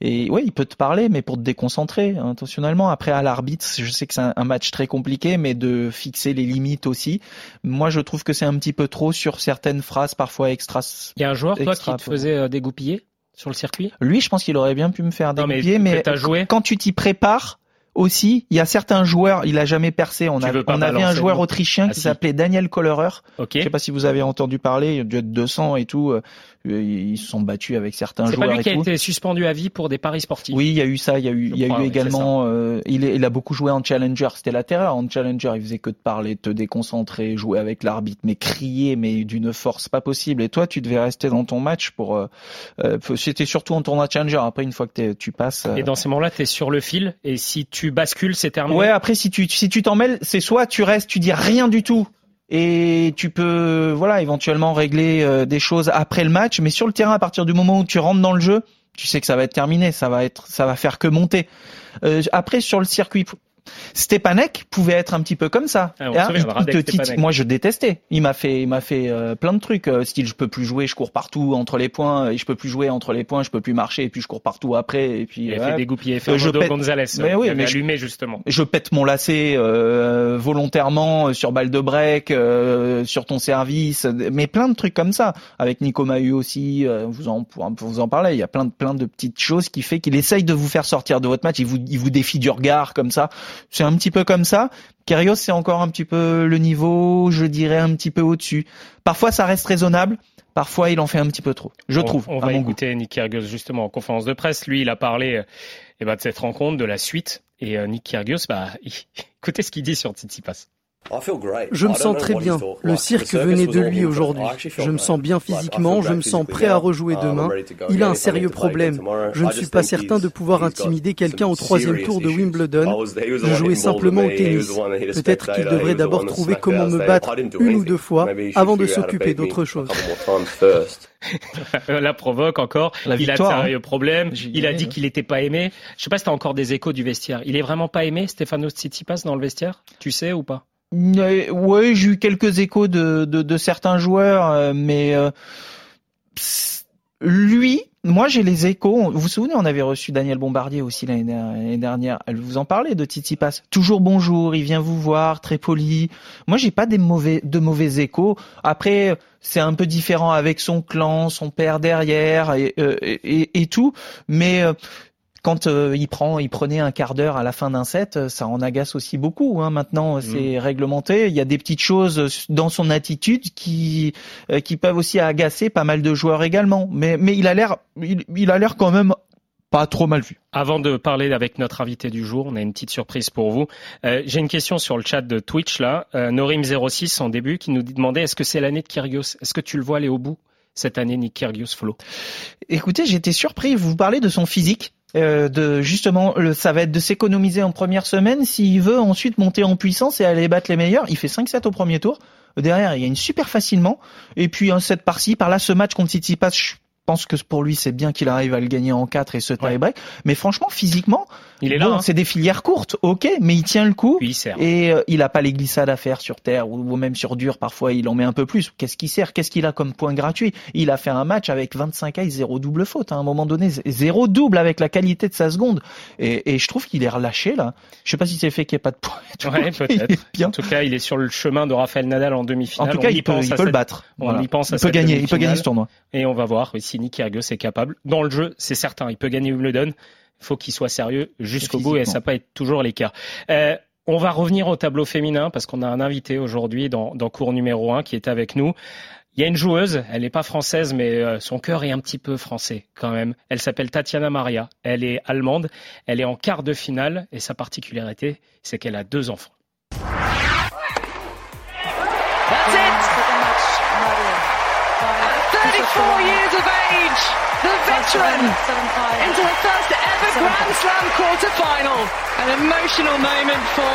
Speaker 7: Et ouais, il peut te parler, mais pour te déconcentrer intentionnellement. Après, à l'arbitre, je sais que c'est un, match très compliqué, mais de fixer les limites aussi. Moi, je trouve que c'est un petit peu trop sur certaines phrases parfois extra.
Speaker 5: Il y a un joueur, toi, qui te faisait euh, dégoupiller sur le circuit?
Speaker 7: Lui, je pense qu'il aurait bien pu me faire dégoupiller, mais, mais quand tu t'y prépares, aussi, il y a certains joueurs, il a jamais percé. On, a, on avait un joueur autrichien qui s'appelait Daniel Kollerer. Okay. Je sais pas si vous avez entendu parler, il y a 200 et tout. Euh, ils se sont battus avec certains joueurs.
Speaker 5: C'est pas lui qui
Speaker 7: a
Speaker 5: été suspendu à vie pour des paris sportifs.
Speaker 7: Oui, il y a eu ça. Il y a eu, il y a eu également. Euh, il, est, il, a beaucoup joué en challenger. C'était la terreur en challenger. Il faisait que de parler, te déconcentrer, jouer avec l'arbitre, mais crier, mais d'une force pas possible. Et toi, tu devais rester dans ton match pour. Euh, euh C'était surtout en tournoi challenger. Après, une fois que tu passes.
Speaker 5: Et dans ces moments-là, tu es sur le fil. Et si tu bascules, c'est terminé.
Speaker 7: Ouais. Après, si tu si tu t'en mêles, c'est soit tu restes, tu dis rien du tout et tu peux voilà éventuellement régler euh, des choses après le match. Mais sur le terrain à partir du moment où tu rentres dans le jeu tu sais que ça va être terminé. Ça va être ça va faire que monter. Euh, après sur le circuit Stepanek pouvait être un petit peu comme ça.
Speaker 5: Ah, hein,
Speaker 7: moi, je détestais. Il m'a fait, il m'a fait euh, plein de trucs. Euh, style, je peux plus jouer, je cours partout entre les points. Et je peux plus jouer entre les points, je peux plus marcher. Et puis je cours partout après. Et puis.
Speaker 5: Il a fait dégoupiller. Euh, je pète... Gonzalez. Mais oui, mais allumé justement.
Speaker 7: Je pète mon lacet euh, volontairement sur balle de break, sur ton service, mais plein de trucs comme ça. Avec Nico Mahu aussi, vous en vous en parler. Il y a plein de plein de petites choses qui fait qu'il essaye de vous faire sortir de votre match. Il vous il vous défie du regard comme ça. C'est un petit peu comme ça. Kyrgios, c'est encore un petit peu le niveau, je dirais un petit peu au-dessus. Parfois, ça reste raisonnable. Parfois, il en fait un petit peu trop. Je trouve.
Speaker 5: On va écouter Nick Kyrgios justement en conférence de presse. Lui, il a parlé eh ben, de cette rencontre, de la suite. Et euh, Nick Kyrgios, bah, écoutez ce qu'il dit sur Tsitsipas.
Speaker 14: Je me sens très bien. Le cirque venait de lui aujourd'hui. Je me sens bien physiquement, je me sens prêt à rejouer demain. Il a un sérieux problème. Je ne suis pas certain de pouvoir intimider quelqu'un au troisième tour de Wimbledon. Je jouais simplement au tennis. Peut-être qu'il devrait d'abord trouver comment me battre une ou deux fois avant de s'occuper d'autre chose.
Speaker 5: La provoque encore. il a de sérieux hein. problèmes. Il a dit qu'il n'était pas aimé. Je sais pas si tu as encore des échos du vestiaire. Il est vraiment pas aimé, Stefanos Tsitsipas, dans le vestiaire Tu sais ou pas
Speaker 7: oui, j'ai eu quelques échos de, de, de certains joueurs, euh, mais euh, lui, moi j'ai les échos. Vous vous souvenez, on avait reçu Daniel Bombardier aussi l'année dernière. Elle vous en parlait de Titi Pass. Toujours bonjour, il vient vous voir, très poli. Moi j'ai pas des mauvais de mauvais échos. Après c'est un peu différent avec son clan, son père derrière et, euh, et, et tout, mais quand euh, il prend, il prenait un quart d'heure à la fin d'un set, euh, ça en agace aussi beaucoup. Hein. Maintenant, mm. c'est réglementé. Il y a des petites choses dans son attitude qui euh, qui peuvent aussi agacer pas mal de joueurs également. Mais mais il a l'air, il, a l'air quand même pas trop mal vu.
Speaker 5: Avant de parler avec notre invité du jour, on a une petite surprise pour vous. J'ai une question sur le chat de Twitch là. Norim06 en début qui nous demandait est-ce que c'est l'année de Kyrgios? Est-ce que tu le vois aller au bout cette année, Nick Kyrgios Flo?
Speaker 7: Écoutez, j'étais surpris. Vous parlez de son physique. Euh, de justement le, ça va être de s'économiser en première semaine s'il veut ensuite monter en puissance et aller battre les meilleurs. Il fait 5-7 au premier tour. Derrière, il y a une super facilement. Et puis un set par-ci, par là, ce match contre Tsitsipas, je pense que pour lui, c'est bien qu'il arrive à le gagner en 4 et se tie-break. Mais franchement, physiquement, il est là. Hein. C'est des filières courtes, ok, mais il tient le coup.
Speaker 5: il sert.
Speaker 7: Et euh, il a pas les glissades à faire sur terre ou, même sur dur. Parfois, il en met un peu plus. Qu'est-ce qui sert? Qu'est-ce qu'il a comme point gratuit? Il a fait un match avec 25 et zéro double faute. Hein, à un moment donné, zéro double avec la qualité de sa seconde. Et, et je trouve qu'il est relâché là. Je sais pas si c'est fait qu'il n'y ait pas de point.
Speaker 5: Ouais, peut-être. En tout cas, il est sur le chemin de Rafael Nadal en demi-finale.
Speaker 7: En tout cas, il, peut, il peut, le battre.
Speaker 5: On y pense
Speaker 7: il peut gagner. Il peut gagner ce tournoi.
Speaker 5: Et on va voir si Nick Kyrgios est capable. Dans le jeu, c'est certain, il peut gagner Wimbledon faut qu'il soit sérieux jusqu'au bout et ça peut être toujours les cas. Euh, on va revenir au tableau féminin parce qu'on a un invité aujourd'hui dans, dans cours numéro 1 qui est avec nous. Il y a une joueuse, elle n'est pas française, mais euh, son cœur est un petit peu français quand même. Elle s'appelle Tatiana Maria. Elle est allemande. Elle est en quart de finale et sa particularité, c'est qu'elle a deux enfants. Years of age. the veteran, into her first ever Grand Slam quarter-final. An emotional moment for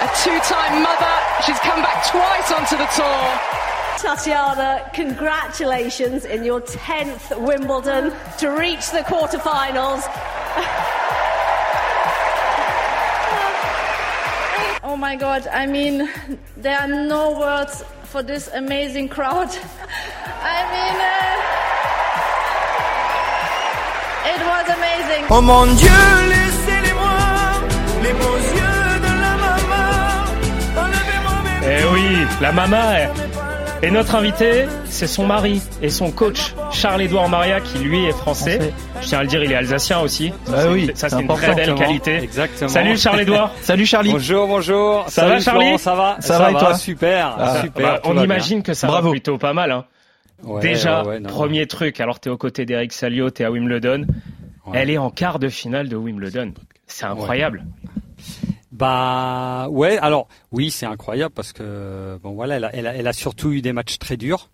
Speaker 5: a two-time mother. She's come back twice onto the tour.
Speaker 15: Tatiana, congratulations in your 10th Wimbledon to reach the quarterfinals. Oh my God, I mean, there are no words for this amazing crowd. I mean, uh, it was amazing.
Speaker 3: Oh mon Dieu, laissez-les-moi, les beaux yeux de la maman. Enlevez-moi mes
Speaker 5: Eh oui, la maman. Et notre invité, c'est son mari et son coach, Charles-Édouard Maria, qui lui est français.
Speaker 7: Français.
Speaker 5: Je tiens à le dire, il est alsacien aussi.
Speaker 7: Bah
Speaker 5: Ça,
Speaker 7: oui,
Speaker 5: c'est- ça
Speaker 7: c'est
Speaker 5: une très belle qualité.
Speaker 9: Exactement.
Speaker 5: Salut Charles-Édouard.
Speaker 7: Salut Charlie.
Speaker 9: Bonjour, bonjour.
Speaker 5: Ça
Speaker 9: Salut
Speaker 5: va, Charlie
Speaker 9: Florent, Ça va
Speaker 7: Ça va et toi
Speaker 9: Super,
Speaker 7: Ah,
Speaker 9: super.
Speaker 5: Bah, on imagine que ça
Speaker 7: Bravo.
Speaker 5: va plutôt pas mal. Hein.
Speaker 9: Ouais,
Speaker 5: Déjà,
Speaker 9: ouais, ouais, non.
Speaker 5: premier truc, alors t'es aux côtés d'Eric Salio, t'es à Wimbledon.
Speaker 9: Ouais.
Speaker 5: Elle est en quart de finale de Wimbledon. C'est incroyable.
Speaker 9: Bah ouais, alors oui, c'est incroyable parce que bon voilà, elle a, elle a, elle a surtout eu des matchs très durs,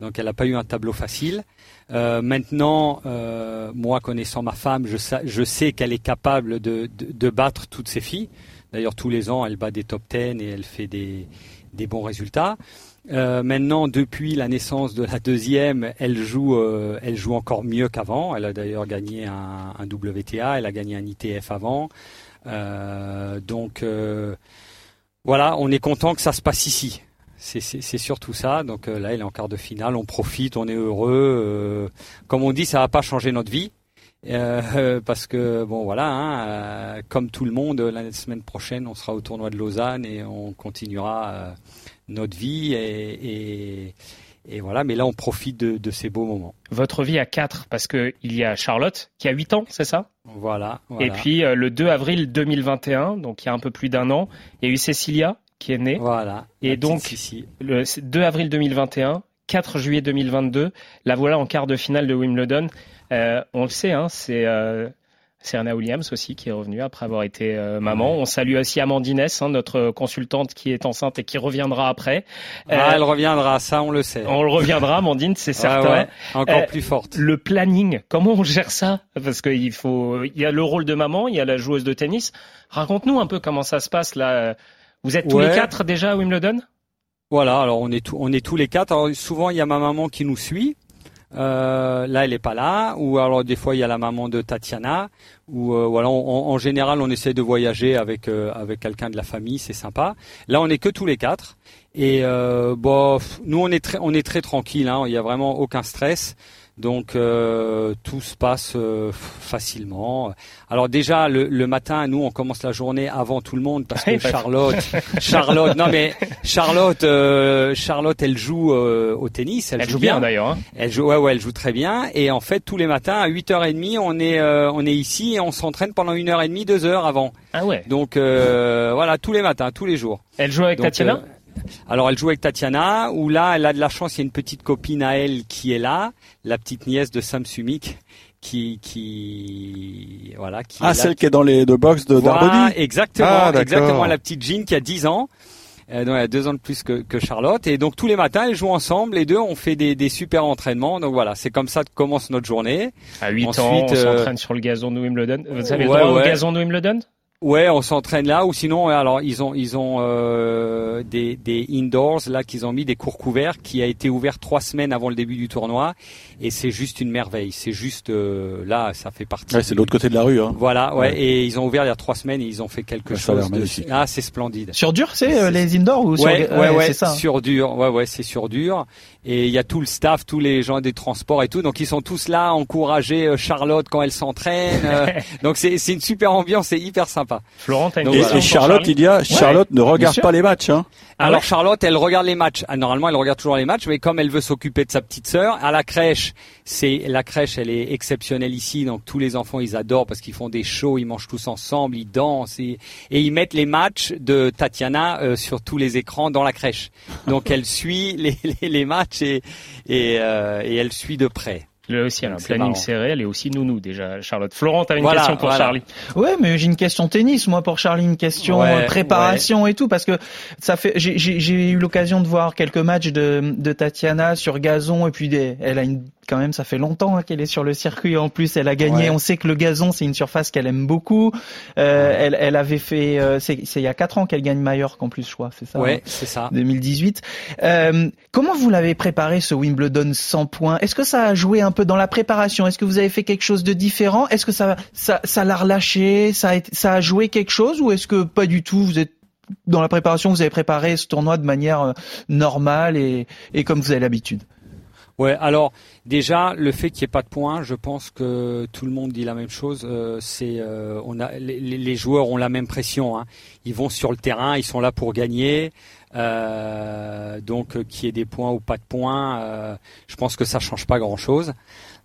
Speaker 9: donc elle n'a pas eu un tableau facile. Euh, maintenant, euh, moi connaissant ma femme, je, sais- je sais qu'elle est capable de, de, de battre toutes ses filles. D'ailleurs, tous les ans, elle bat des top 10 et elle fait des, des bons résultats. Euh, maintenant, depuis la naissance de la deuxième, elle joue, euh, elle joue encore mieux qu'avant. Elle a d'ailleurs gagné un, un WTA, elle a gagné un ITF avant. Euh, donc euh, voilà, on est content que ça se passe ici. C'est- surtout ça. Donc euh, là, elle est en quart de finale. On profite, on est heureux. euh, comme on dit, ça va pas changer notre vie. Euh, parce que bon voilà, hein, euh, comme tout le monde, la semaine prochaine, on sera au tournoi de Lausanne et on continuera euh, notre vie et, et, et voilà. Mais là, on profite de, de ces beaux moments.
Speaker 5: Votre vie à 4, parce que il y a Charlotte qui a 8 ans, c'est ça?
Speaker 9: Voilà. voilà.
Speaker 5: Et puis euh, le 2 avril 2021, donc il y a un peu plus d'un an, il y a eu Cécilia qui est née.
Speaker 9: voilà.
Speaker 5: Et donc,
Speaker 9: Sissi.
Speaker 5: Le 2 avril 2021, 4 juillet 2022, la voilà en quart de finale de Wimbledon. Euh, on le sait, hein, c'est euh, Serena Williams aussi qui est revenue après avoir été euh, maman. On salue aussi Amandine Hess, hein, notre consultante qui est enceinte et qui reviendra après.
Speaker 9: Ah,
Speaker 5: Euh,
Speaker 9: elle reviendra, ça on le sait.
Speaker 5: on le reviendra, Amandine, c'est
Speaker 9: Ouais,
Speaker 5: certain.
Speaker 9: ouais, encore plus forte.
Speaker 5: Le planning, comment on gère ça? Parce qu'il faut, il y a le rôle de maman, il y a la joueuse de tennis. Raconte-nous un peu comment ça se passe là. Vous êtes tous
Speaker 9: Ouais.
Speaker 5: les quatre déjà à Wimbledon?
Speaker 9: Voilà, alors on est, tous- on est tous les quatre. Alors, souvent, il y a ma maman qui nous suit. Euh, là, elle est pas là. Ou alors des fois, il y a la maman de Tatiana. Ou euh, voilà, on- en général, on essaie de voyager avec euh, avec quelqu'un de la famille, c'est sympa. Là, on est que tous les quatre. Et euh, bon, pff, nous, on est très, on est très tranquille. Hein, il y a vraiment aucun stress. Donc euh, tout se passe euh, facilement. Alors déjà le, le matin, nous on commence la journée avant tout le monde parce que Charlotte, Charlotte, non mais Charlotte, euh, Charlotte, elle joue euh, au tennis. Elle,
Speaker 5: Elle joue bien d'ailleurs. Hein.
Speaker 9: Elle joue, ouais, ouais, elle joue très bien. Et en fait, tous les matins à 8h30, on est, euh, on est ici et on s'entraîne pendant une heure et demie, deux heures avant.
Speaker 5: Ah ouais.
Speaker 9: Donc euh, voilà, tous les matins, tous les jours.
Speaker 5: Elle joue avec
Speaker 9: Donc,
Speaker 5: Tatiana?
Speaker 9: Alors elle joue avec Tatiana, où là elle a de la chance, il y a une petite copine à elle qui est là, la petite nièce de Sam Sumik, qui qui voilà qui est
Speaker 6: Ah, celle qui est dans les deux box de
Speaker 9: voilà,
Speaker 6: Darbody
Speaker 9: exactement,
Speaker 6: Ah,
Speaker 9: exactement la petite Jean qui a 10 ans. Euh, donc elle a deux ans de plus que, que Charlotte. Et donc tous les matins elles jouent ensemble. Les deux on fait des, des super entraînements. Donc voilà c'est comme ça que commence notre journée.
Speaker 5: À 8 ans, on
Speaker 9: euh,
Speaker 5: s'entraîne sur le gazon de Wimbledon. Vous avez le
Speaker 9: Ouais,
Speaker 5: droit au gazon de Wimbledon?
Speaker 9: Ouais, on s'entraîne là ou sinon alors ils ont ils ont euh, des des indoors là qu'ils ont mis des cours couverts qui a été ouvert trois semaines avant le début du tournoi et c'est juste une merveille. C'est juste euh, là ça fait partie.
Speaker 6: Ouais, c'est de l'autre côté de la rue. Hein.
Speaker 9: Voilà, ouais,
Speaker 6: Ouais.
Speaker 9: et ils ont ouvert il y a trois semaines et ils ont fait quelque
Speaker 6: Ouais,
Speaker 9: chose de ah c'est splendide.
Speaker 7: Sur dur, c'est euh, les indoors ou sur
Speaker 9: Ouais, ouais, ouais,
Speaker 7: c'est ça. hein.
Speaker 9: sur dur. Ouais, ouais, c'est sur dur. Et il y a tout le staff, tous les gens des transports et tout. Donc ils sont tous là, à encourager euh, Charlotte quand elle s'entraîne. euh, donc c'est c'est une super ambiance, c'est hyper sympa.
Speaker 5: Florent, t'as une
Speaker 9: Donc,
Speaker 6: Et,
Speaker 5: question
Speaker 6: et Charlotte, il y a Charlotte ne regarde pas les matchs. Hein.
Speaker 5: Ah
Speaker 9: Alors Charlotte, elle regarde les matchs. Ah, Normalement, elle regarde toujours les matchs, mais comme elle veut s'occuper de sa petite sœur, à la crèche, c'est la crèche, elle est exceptionnelle ici. Donc tous les enfants, ils adorent parce qu'ils font des shows, ils mangent tous ensemble, ils dansent et, et ils mettent les matchs de Tatiana euh, sur tous les écrans dans la crèche. Donc elle suit les, les, les matchs euh, et elle suit de près.
Speaker 5: Là aussi, elle a un
Speaker 9: C'est
Speaker 5: planning
Speaker 9: marrant.
Speaker 5: serré, elle est aussi nounou déjà, Charlotte. Florent, t'as une
Speaker 9: Voilà,
Speaker 5: question pour
Speaker 9: voilà.
Speaker 5: Charlie
Speaker 7: Ouais, mais j'ai une question tennis, moi pour Charlie, une question
Speaker 9: Ouais,
Speaker 7: euh, préparation et tout, parce que ça fait, j'ai- j'ai j'ai eu l'occasion de voir quelques matchs de, de Tatiana sur gazon et puis des, elle a une, quand même, ça fait longtemps hein, qu'elle est sur le circuit. En plus, elle a gagné.
Speaker 9: Ouais.
Speaker 7: On sait que le gazon, c'est une surface qu'elle aime beaucoup. Euh, elle, elle avait fait, euh, c'est c'est il y a quatre ans qu'elle gagne Mallorca en plus, je crois, c'est ça.
Speaker 9: Ouais,
Speaker 7: hein,
Speaker 9: c'est ça.
Speaker 7: 2018. Euh, comment vous l'avez préparé ce Wimbledon 100 points? Est-ce que ça a joué un peu dans la préparation Est-ce que vous avez fait quelque chose de différent? Est-ce que ça ça ça l'a relâché? Ça a ça a joué quelque chose? Ou est-ce que pas du tout Vous êtes dans la préparation, vous avez préparé ce tournoi de manière normale et, comme vous avez l'habitude?
Speaker 9: Ouais, alors déjà le fait qu'il n'y ait pas de points, je pense que tout le monde dit la même chose. Euh, c'est euh, on a les, les, joueurs ont la même pression. Hein. Ils vont sur le terrain, ils sont là pour gagner. Euh, donc qu'il y ait des points ou pas de points, je pense que ça change pas grand chose.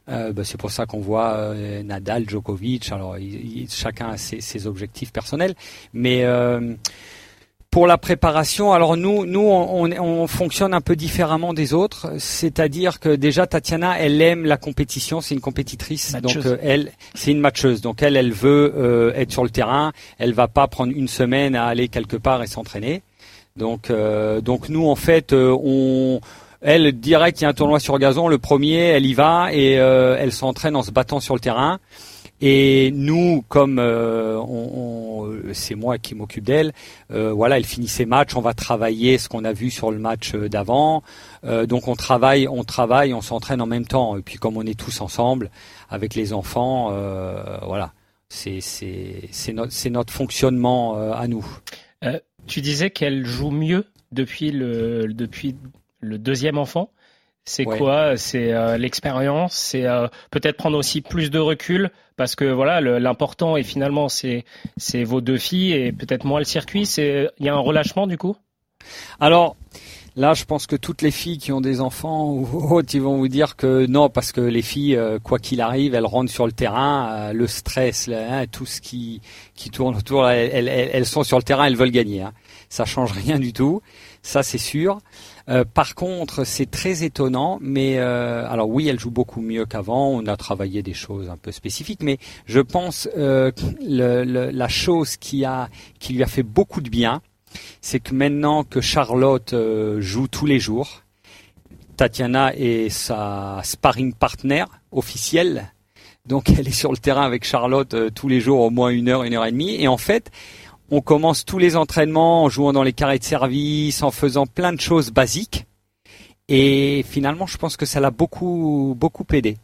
Speaker 9: Bah, c'est pour ça qu'on voit Nadal, Djokovic. Alors chacun a ses, ses, objectifs personnels, mais pour la préparation, alors nous, nous, on, on, fonctionne un peu différemment des autres. C'est-à-dire que déjà, Tatiana, elle aime la compétition. C'est une compétitrice, donc euh, elle, c'est une matcheuse. Donc elle, elle veut euh, être sur le terrain. Elle va pas prendre une semaine à aller quelque part et s'entraîner. Donc, euh, donc nous, en fait, on elle direct, il y a un tournoi sur gazon, le premier, elle y va et elle s'entraîne en se battant sur le terrain. Et nous, comme euh, on, c'est moi qui m'occupe d'elle, euh, voilà, elle finit ses matchs, on va travailler ce qu'on a vu sur le match euh, d'avant. donc on travaille, on travaille, on s'entraîne en même temps. Et puis comme on est tous ensemble avec les enfants, voilà, c'est c'est c'est notre c'est notre fonctionnement à nous.
Speaker 5: Tu disais qu'elle joue mieux depuis le depuis le deuxième enfant. C'est quoi? C'est euh, l'expérience, c'est euh, peut-être prendre aussi plus de recul? Parce que voilà, l'important et finalement c'est c'est vos deux filles et peut-être moins le circuit. C'est il y a un relâchement du coup?
Speaker 9: Alors là, je pense que toutes les filles qui ont des enfants ou autres, ils vont vous dire que non parce que les filles, euh, quoi qu'il arrive, elles rentrent sur le terrain, le stress, hein, tout ce qui qui tourne autour, elles, elles, sont sur le terrain, elles veulent gagner. Hein. Ça change rien du tout, ça c'est sûr. Euh, par contre, c'est très étonnant, mais euh, alors oui, elle joue beaucoup mieux qu'avant. On a travaillé des choses un peu spécifiques, mais je pense euh, le, la chose qui a qui lui a fait beaucoup de bien, c'est que maintenant que Charlotte euh, joue tous les jours, Tatiana est sa sparring partner officielle. Donc elle est sur le terrain avec Charlotte tous les jours au moins une heure, une heure et demie. Et en fait, on commence tous les entraînements en jouant dans les carrés de service, en faisant plein de choses basiques. Et finalement, je pense que ça l'a beaucoup, beaucoup aidé.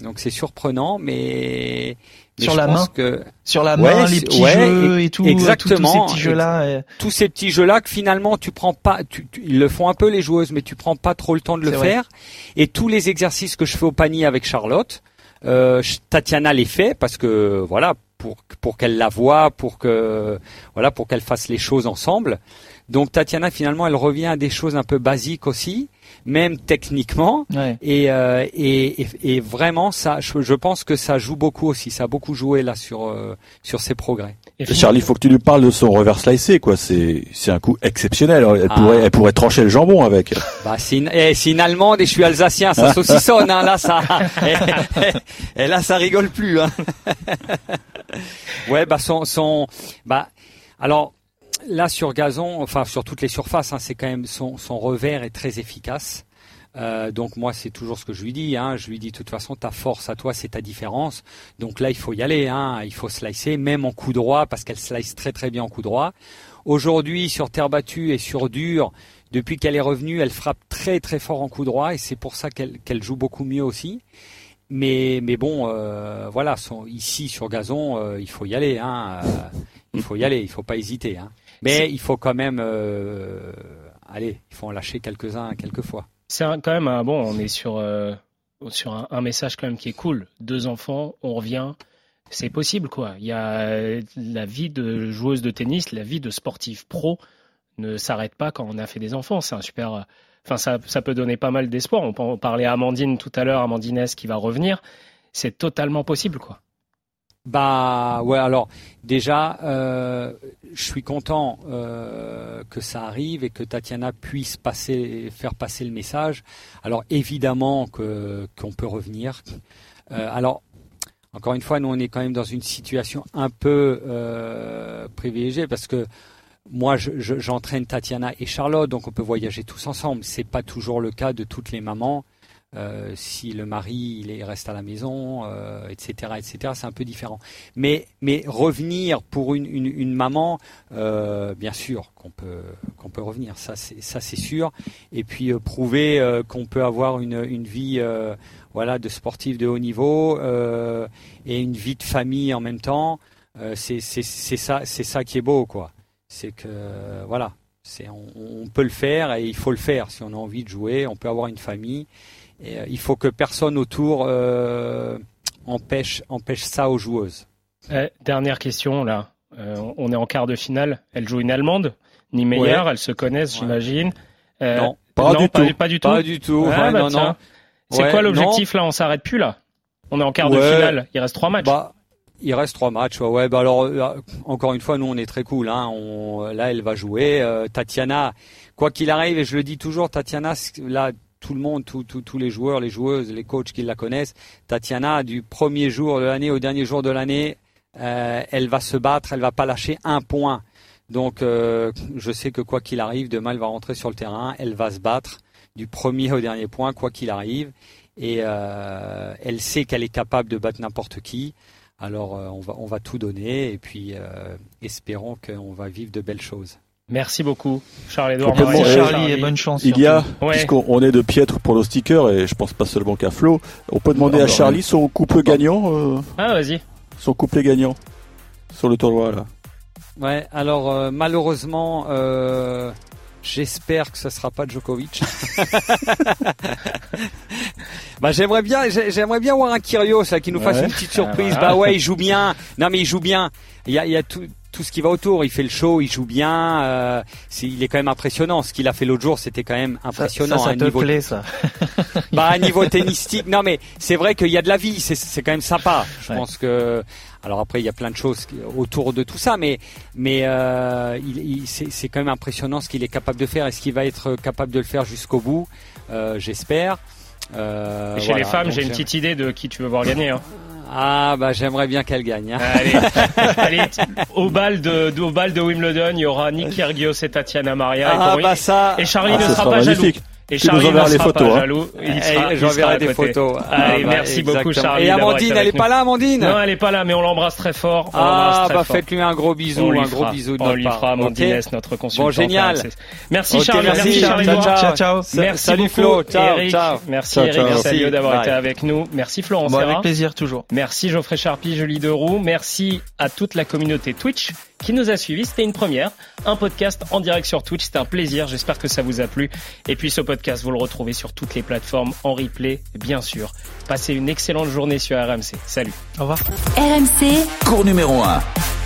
Speaker 9: Donc c'est surprenant, mais,
Speaker 7: sur, la main, que... sur la main, les petits jeux et tout,
Speaker 9: exactement,
Speaker 7: tous ces petits jeux-là,
Speaker 9: tous ces petits jeux-là que finalement tu prends pas, tu, ils le font un peu les joueuses, mais tu prends pas trop le temps de le faire. Et tous les exercices que je fais au panier avec Charlotte, euh, Tatiana les fait parce que voilà, pour pour qu'elle la voie, pour que voilà, pour qu'elle fasse les choses ensemble. Donc Tatiana finalement, elle revient à des choses un peu basiques aussi, même techniquement. Et, euh, et, et, vraiment, ça, je, pense que ça joue beaucoup aussi. Ça a beaucoup joué là sur euh, sur ses progrès.
Speaker 6: Et Charlie, il faut que tu lui parles de son reverse slicé, quoi. C'est c'est un coup exceptionnel. Elle ah. pourrait elle pourrait trancher le jambon avec.
Speaker 9: Bah c'est une, eh, une allemande et je suis alsacien, ça saucissonne. Hein, là ça, et, là ça rigole plus. Hein. ouais, bah son son bah alors là sur gazon, enfin sur toutes les surfaces, hein, c'est quand même son, son revers est très efficace. Euh, donc moi c'est toujours ce que je lui dis. Hein. Je lui dis de toute façon ta force à toi c'est ta différence. Donc là il faut y aller. Hein. Il faut slicer même en coup droit parce qu'elle slice très très bien en coup droit. Aujourd'hui sur terre battue et sur dur, depuis qu'elle est revenue, elle frappe très très fort en coup droit et c'est pour ça qu'elle joue beaucoup mieux aussi. Mais mais bon euh, voilà ici sur gazon euh, il faut y aller. Hein. il faut y aller. Il faut pas hésiter. Hein. Mais il faut quand même, euh, allez, il faut en lâcher quelques-uns quelquefois.
Speaker 5: C'est quand même un bon. On est sur euh, sur un, message quand même qui est cool. Deux enfants, on revient. C'est possible quoi. Il y a la vie de joueuse de tennis, la vie de sportif pro ne s'arrête pas quand on a fait des enfants. C'est un super. Enfin, ça, ça peut donner pas mal d'espoir. On parlait à Amandine tout à l'heure, Amandine qui va revenir. C'est totalement possible quoi.
Speaker 9: Bah ouais alors déjà euh, je suis content euh, que ça arrive et que Tatiana puisse passer faire passer le message. Alors évidemment que qu'on peut revenir. Euh, alors encore une fois nous on est quand même dans une situation un peu privilégiée parce que moi, j'entraîne Tatiana et Charlotte, donc on peut voyager tous ensemble. C'est pas toujours le cas de toutes les mamans. Euh, si le mari il reste à la maison, etc., euh, etc. C'est un peu différent. Mais revenir pour une, maman, euh, bien sûr qu'on peut qu'on peut revenir, ça c'est sûr. Et puis prouver qu'on peut avoir une vie voilà de sportif de haut niveau et une vie de famille en même temps. c'est ça ça qui est beau quoi. c'est que voilà, on, on, peut le faire et il faut le faire si on a envie de jouer. On peut avoir une famille. Et, il faut que personne autour empêche empêche ça aux joueuses.
Speaker 5: Eh, dernière question là. on est en quart de finale. Elle joue une Allemande, ni meilleure. Elles se connaissent, j'imagine.
Speaker 9: non,
Speaker 6: pas, du
Speaker 9: pas,
Speaker 6: tout.
Speaker 5: pas, du tout.
Speaker 9: Pas du tout.
Speaker 5: Ah, bah,
Speaker 9: non, non.
Speaker 5: C'est quoi l'objectif là? On s'arrête plus là. On est en quart de finale. Il reste trois matchs.
Speaker 9: Bah, il reste trois matchs. Ouais, ouais. Bah alors euh, encore une fois, nous on est très cool. Hein. On, là, elle va jouer. Euh, Tatiana, quoi qu'il arrive, et je le dis toujours, Tatiana, là. Tout le monde, tous les joueurs, les joueuses, les coachs qui la connaissent, Tatiana, du premier jour de l'année au dernier jour de l'année, euh, elle va se battre, elle va pas lâcher un point. Donc, euh, je sais que quoi qu'il arrive, demain elle va rentrer sur le terrain, elle va se battre du premier au dernier point, quoi qu'il arrive et euh, elle sait qu'elle est capable de battre n'importe qui. Alors on va on va tout donner et puis espérons qu'on va vivre de belles choses.
Speaker 5: Merci beaucoup, Charles-Edouard.
Speaker 7: Merci Charlie et bonne chance.
Speaker 6: Il y a, ouais. puisqu'on est de piètre pour nos stickers, et je pense pas seulement qu'à Flo, on peut demander à Charlie son couple gagnant. Euh,
Speaker 5: ah, vas-y.
Speaker 6: Son couplet gagnant sur le tournoi, là.
Speaker 9: Ouais, alors euh, malheureusement, euh, j'espère que ce sera pas Djokovic. bah j'aimerais bien, j'aimerais bien voir un Kyrgios là, qui nous fasse
Speaker 6: Ouais.
Speaker 9: une petite surprise.
Speaker 5: Ah, voilà.
Speaker 9: Bah ouais, il joue bien. Non mais il joue bien. Il y a, il y a tout, tout ce qui va autour. Il fait le show, il joue bien. Euh, il est quand même impressionnant. Ce qu'il a fait l'autre jour, c'était quand même
Speaker 7: Ça,
Speaker 9: impressionnant.
Speaker 7: ça, ça
Speaker 9: à un
Speaker 7: te
Speaker 9: niveau
Speaker 7: plaît ça
Speaker 9: bah à niveau tennistique non mais c'est vrai qu'il y a de la vie c'est quand même sympa je
Speaker 7: Ouais.
Speaker 9: pense que alors après il y a plein de choses autour de tout ça mais mais euh, il, il- c'est quand même impressionnant ce qu'il est capable de faire et ce qu'il va être capable de le faire jusqu'au bout euh, j'espère Euh,
Speaker 5: chez
Speaker 9: voilà,
Speaker 5: les femmes, j'ai une petite idée de qui tu veux voir gagner. Hein.
Speaker 9: Ah bah j'aimerais bien qu'elle gagne hein.
Speaker 5: Allez, allez, au bal de, de- au bal de Wimbledon, il y aura Nick Kyrgios et Tatiana Maria. et,
Speaker 9: ah bah ça
Speaker 5: et Charlie
Speaker 6: Ah,
Speaker 5: ne sera
Speaker 6: sera
Speaker 5: pas
Speaker 6: magnifique.
Speaker 5: jaloux. Et
Speaker 6: Tu nous
Speaker 5: Charlie ne
Speaker 6: enverras les
Speaker 5: sera
Speaker 6: photos,
Speaker 5: pas
Speaker 6: hein.
Speaker 5: jaloux. Il
Speaker 9: Eh,
Speaker 5: sera,
Speaker 9: j'enverrai des
Speaker 5: côté.
Speaker 9: photos
Speaker 5: Allez,
Speaker 9: Ah, bah,
Speaker 5: merci beaucoup. Charlie.
Speaker 9: et Amandine elle est pas
Speaker 5: nous.
Speaker 9: là Amandine
Speaker 5: Non, elle est pas là, mais on l'embrasse très fort. On
Speaker 9: ah
Speaker 5: très
Speaker 9: bah faites-lui un gros bisou
Speaker 5: on
Speaker 9: un gros bisou de
Speaker 5: on
Speaker 9: notre
Speaker 5: lui
Speaker 9: part.
Speaker 5: fera Amandine
Speaker 9: Ok
Speaker 5: S, notre consultant.
Speaker 9: Bon, génial.
Speaker 5: Merci
Speaker 9: Ok,
Speaker 5: Charles,
Speaker 9: merci.
Speaker 5: merci Charles.
Speaker 9: Ciao, ciao.
Speaker 5: Merci
Speaker 9: Salut Flo. Ciao,
Speaker 5: Eric.
Speaker 9: ciao.
Speaker 5: Merci
Speaker 6: Ciao,
Speaker 5: Eric
Speaker 9: Merci.
Speaker 5: d'avoir été avec nous. Merci Serra.
Speaker 7: avec plaisir toujours
Speaker 5: Merci Geoffrey Charpie, Julie Deroux. Merci à toute la communauté Twitch qui nous a suivis. C'était une première, un podcast en direct sur Twitch. C'était un plaisir. J'espère que ça vous a plu. Et puis ce podcast, vous le retrouvez sur toutes les plateformes en replay, bien sûr. Passez une excellente journée sur RMC. Salut.
Speaker 7: au revoir
Speaker 1: RMC, cours numéro 1.